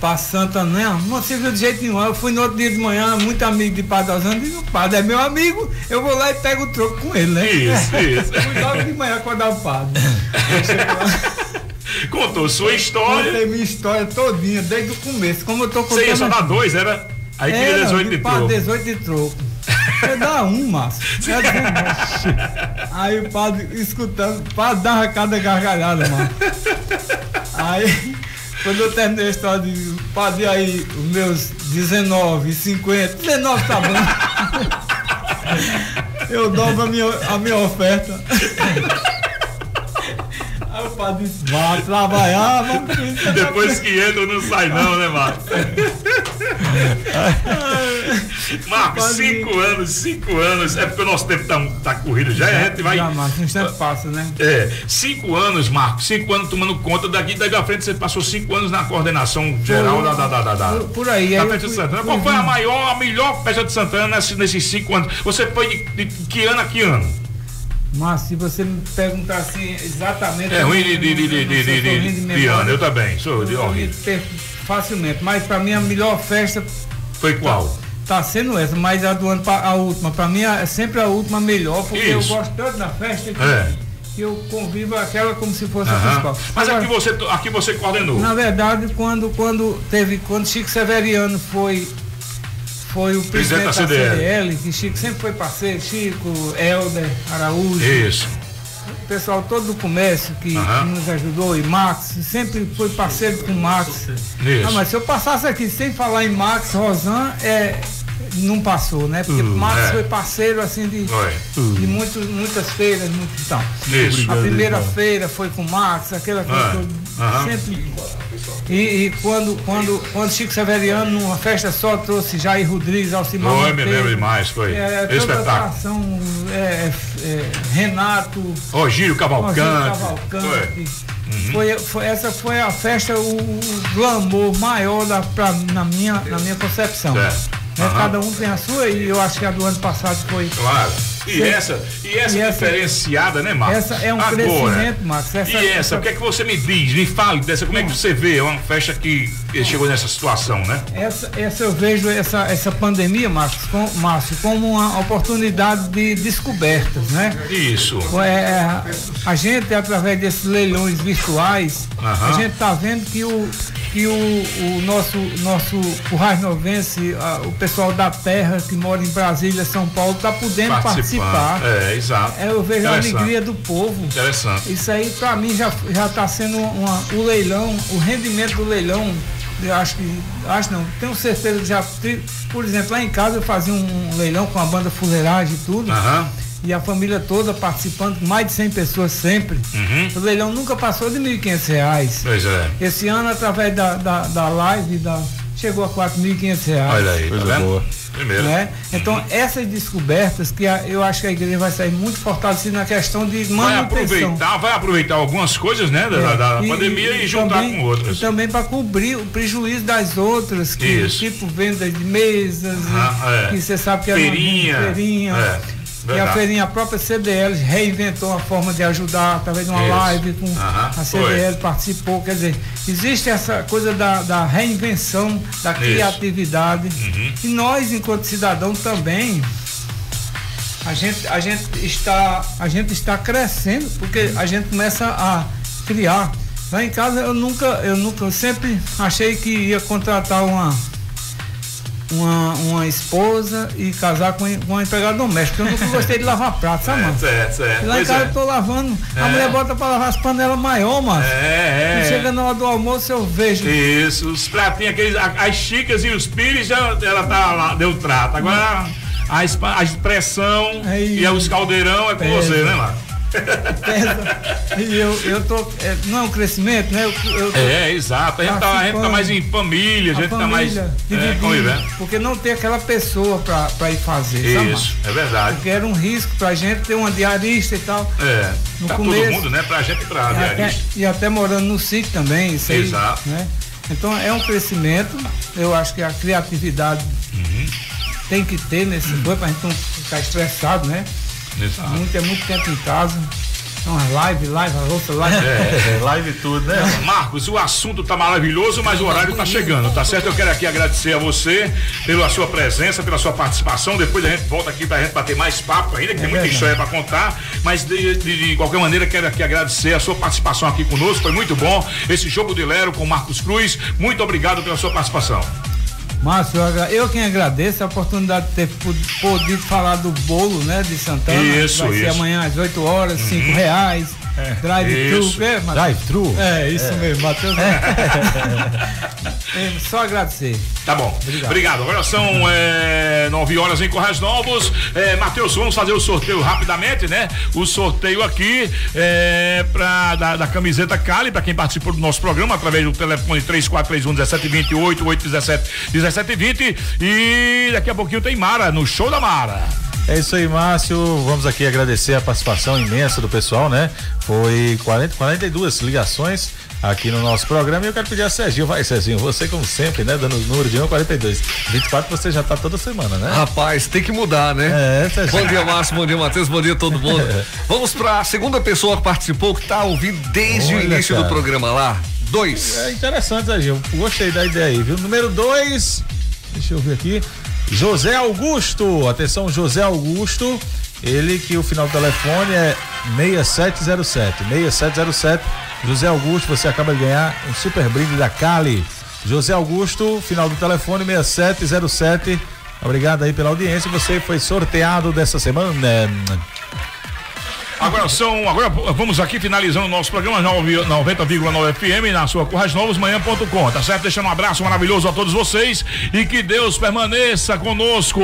pra Santa, não. Não serviu de jeito nenhum. Eu fui no outro dia de manhã, muito amigo de Padre Osando, e o padre é meu amigo, eu vou lá e pego o troco com ele, né? Isso, isso. fui logo de manhã acordar o padre. Contou sua história. Contei minha história todinha, desde o começo. Como eu tô contando. Você ia só dar dois, era? Aí queria Era, 18 de troco. 18 de troco. Eu dá um, Márcio. Aí o padre escutando, o padre dava cada gargalhada, mano. Aí, quando eu terminei a história de padre aí, os meus 19, 50, 19 tá bom. Eu dobro a minha, a minha oferta. Aí o padre disse, vá trabalhar, vamos Depois que entra, não sai não, né, Marcos? Marcos, cinco anos, cinco anos. É porque o nosso tempo tá, tá corrido já, a gente vai. Já, Márcio, um instante passa, né? É, cinco anos, Marcos, cinco anos tomando conta daqui, daí pra frente você passou cinco anos na coordenação geral da, da, da, da, Por, por aí, da aí festa de Santana. Qual foi a maior, a melhor festa de Santana nesses, nesses cinco anos? Você foi de, de que ano a que ano? Mas se você me perguntar assim exatamente. É ruim de, de, de, de, de, ano, eu também, sou de horrível. Facilmente, mas pra mim a melhor festa Foi qual? tá sendo essa, mas a do ano a última, pra mim é sempre a última melhor, porque eu gosto tanto da festa que, É. que eu convivo aquela como se fosse a Aham. principal. Mas Agora, aqui você, aqui você coordenou. na verdade, quando, quando teve, quando Chico Severiano foi foi o Presidente presidente, da da CDL, CDL, que Chico sempre foi parceiro, Chico, Helder, Araújo. Isso. O pessoal todo do comércio que, que nos ajudou, e Max, sempre foi parceiro com o Max. Isso. Ah, mas se eu passasse aqui sem falar em Max, Rosan, é, não passou, né? Porque Hum, Max é. foi parceiro assim de, Foi. de muito, muitas feiras, muito então. Isso. A Obrigado, primeira irmão. feira foi com o Max, aquela coisa Ah, toda, sempre. E, e quando, quando, quando Chico Severiano, numa festa só, trouxe Jair Rodrigues, Alcimar Foi, me lembro demais, foi. É, Espetáculo. atração, é, é, Renato, Rogírio Cavalcante. Cavalcante. Foi, foi- essa foi a festa, o, o glamour maior da, pra, na, minha, na minha concepção. Certo. Né. Cada um tem a sua e eu acho que a do ano passado foi. Claro. E Sim. essa, e essa E essa- diferenciada, né, Marcos? essa é um Agora, crescimento, Marcos. Essa- e essa, essa- o que é que você me diz? Me fale dessa, como é que você vê? É uma festa que chegou nessa situação, né? Essa, essa eu vejo essa, essa pandemia, Marcos, com, Márcio, como uma oportunidade de descobertas, né? Isso. É, a gente, através desses leilões virtuais, a gente está vendo que o, que o, o nosso, nosso o Novense, o pessoal da terra que mora em Brasília, São Paulo, está podendo participar. É, exato. É, eu vejo a alegria do povo. Interessante. Isso aí, para mim, já já está sendo uma, o leilão, o rendimento do leilão. Eu acho que, acho não, tenho certeza que já, por exemplo, lá em casa eu fazia um leilão com a banda Fuleiragem e tudo. Aham. E a família toda participando, mais de 100 pessoas sempre. Uhum. O leilão nunca passou de 1.500 reais. Pois é. Esse ano, através da, da, da live, da, chegou a 4.500 reais. Olha aí, tá Coisa vendo? boa. Primeiro. Né? Então, essas descobertas que a- eu acho que a igreja vai sair muito fortalecida na questão de Vai manutenção. aproveitar, vai aproveitar algumas coisas, né, da, da É, pandemia e, juntar também- com outras. E também para cobrir o prejuízo das outras, que, Isso. tipo venda de mesas, Ah, é. que você sabe que Feirinha. é uma feirinha. É, E a verdade. feirinha, a própria CDL reinventou uma forma de ajudar através de uma Isso. live com Aham, a foi. CDL participou. Quer dizer, existe essa coisa da, da reinvenção, da Isso. criatividade. Uhum. E nós, enquanto cidadão, também a gente, a gente está a gente está crescendo porque a gente começa a criar Lá em casa eu nunca, eu nunca, eu sempre achei que ia contratar uma uma, uma esposa e casar com, com uma empregada doméstica. Eu nunca gostei de lavar prato, sabe, mano? Certo, certo. Lá em casa é. eu tô lavando, a É. mulher bota pra lavar as panelas maior, mano. É, é. E chega na hora do almoço eu vejo. Isso, os pratinhos, aqueles, as xícaras e os pires, já, ela tá lá, deu trato. Agora a, a expressão e os caldeirão é com você, né, lá? E eu, eu tô. é, não é um crescimento, né? Eu, eu É, exato. A gente, tá, a gente tá mais em família, a gente tá mais. família, É, convivendo. porque não tem aquela pessoa pra, pra ir fazer, sabe? Isso, é verdade. Porque era um risco pra gente ter uma diarista e tal. É. No tá todo começo- mundo, né? Pra gente e pra E até, diarista. e até morando no sítio também, isso aí, Exato. né? Então é um crescimento, eu acho que a criatividade Uhum. tem que ter nesse boi pra gente não ficar estressado, né? Exato. Muito, é muito tempo em casa. Então, live, live, a outra live. É, live tudo, né? Marcos, o assunto tá maravilhoso, mas o horário tá chegando, tá certo? Eu quero aqui agradecer a você pela sua presença, pela sua participação. Depois a gente volta aqui pra gente bater mais papo ainda, que tem muita história pra contar. Mas de, de- de qualquer maneira, quero aqui agradecer a sua participação aqui conosco. Foi muito bom esse jogo de Lero com Marcos Cruz. Muito obrigado pela sua participação. Márcio, eu, quem agradeço a oportunidade de ter pod- podido falar do bolo, né, de Santana. Isso, Vai ser isso. amanhã às 8 horas, Uhum. 5 reais. Drive-thru. Isso. É, Matheus? Drive-thru? É, isso É. mesmo, Matheus. É, só agradecer. Tá bom. Obrigado. Agora são é, 9 horas em Correios Novos. É, Matheus, vamos fazer o sorteio rapidamente, né? O sorteio aqui é, pra, da, da camiseta Cali, para quem participou do nosso programa, através do telefone 3431 1728 817 1720. E daqui a pouquinho tem Mara, no show da Mara. É isso aí, Márcio. Vamos aqui agradecer a participação imensa do pessoal, né? Foi 40, 42 ligações aqui no nosso programa e eu quero pedir a Serginho, vai Serginho, você como sempre, né? Dando o número de 1 a 42. 24 você já tá toda semana, né? Rapaz, tem que mudar, né? É, Serginho. Bom dia, Márcio, bom dia, Matheus, bom dia a todo mundo. É. Vamos pra segunda pessoa que participou, que tá ouvindo desde o Olha, início do cara. programa lá. Dois. É interessante, Serginho. Gostei da ideia aí, viu? Número 2, deixa eu ver aqui. José Augusto. Atenção, José Augusto. Ele que o final do telefone é 6707. 6707. José Augusto, você acaba de ganhar um super brinde da Cali. José Augusto, final do telefone 6707. Obrigado aí pela audiência. Você foi sorteado dessa semana. Agora são. Agora vamos aqui finalizando o nosso programa 9 90,9 FM na sua corrasnovosmanhã.com, tá certo? Deixando um abraço maravilhoso a todos vocês e que Deus permaneça conosco.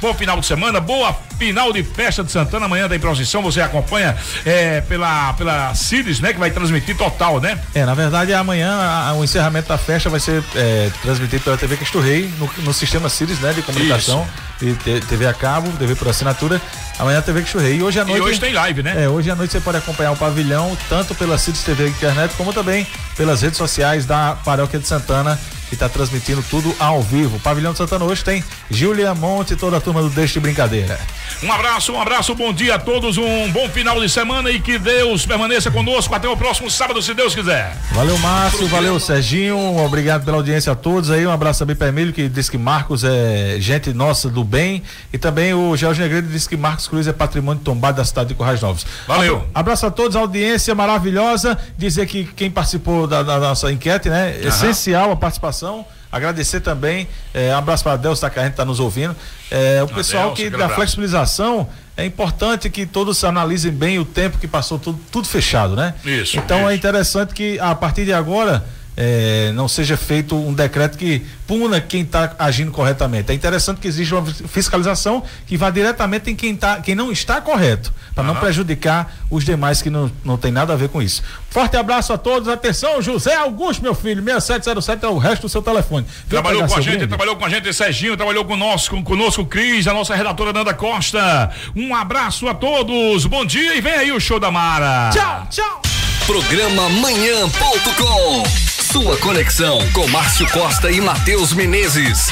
Bom final de semana, boa final de festa de Santana. Amanhã tem procissão, você acompanha é, pela, pela Cides, né? Que vai transmitir total, né? É, na verdade, amanhã a- o encerramento da festa vai ser é, transmitido pela TV Cristo Rei no, no sistema Sirius, né, de comunicação e te- TV a cabo, TV por assinatura. Amanhã a TV Cristo Rei. E hoje à E noite. hoje tem live, né? É, hoje à noite você pode acompanhar o pavilhão tanto pela Sirius TV Internet como também pelas redes sociais da Paróquia de Santana que está transmitindo tudo ao vivo. O pavilhão de Santana hoje tem Júlia Monte e toda a turma do Deixe de Brincadeira. Um abraço, um abraço, bom dia a todos, um bom final de semana e que Deus permaneça conosco até o próximo sábado, se Deus quiser. Valeu, Márcio. Valeu, Serginho. Obrigado pela audiência a todos aí. Um abraço também para Emílio, que diz que Marcos é gente nossa do bem. E também o Jorge Negredo diz que Marcos Cruz é patrimônio tombado da cidade de Corrais Novos. Valeu. Abra- Abraço a todos, audiência maravilhosa. Dizer que quem participou da, da nossa enquete, né? Aham. Essencial a participação. Agradecer também. É, um abraço para Deus Tacarrente que está nos ouvindo. É, o pessoal Adelso, que da flexibilização. É importante que todos analisem bem o tempo que passou tudo, tudo fechado, né? Isso, Então isso. é interessante que a partir de agora eh, não seja feito um decreto que puna quem está agindo corretamente. É interessante que exista uma fiscalização que vá diretamente em quem, tá, quem não está correto, para não prejudicar os demais que não, não tem nada a ver com isso. Forte abraço a todos. Atenção, José Augusto, meu filho, 6707 é o resto do seu telefone. Vem Trabalhou com a gente, brinde. trabalhou com a gente, Serginho, trabalhou conosco, conosco, Cris, a nossa redatora Nanda Costa. Um abraço a todos, bom dia e vem aí o show da Mara. Tchau, tchau. Programa Manhã.com. Sua conexão com Márcio Costa e Matheus Menezes.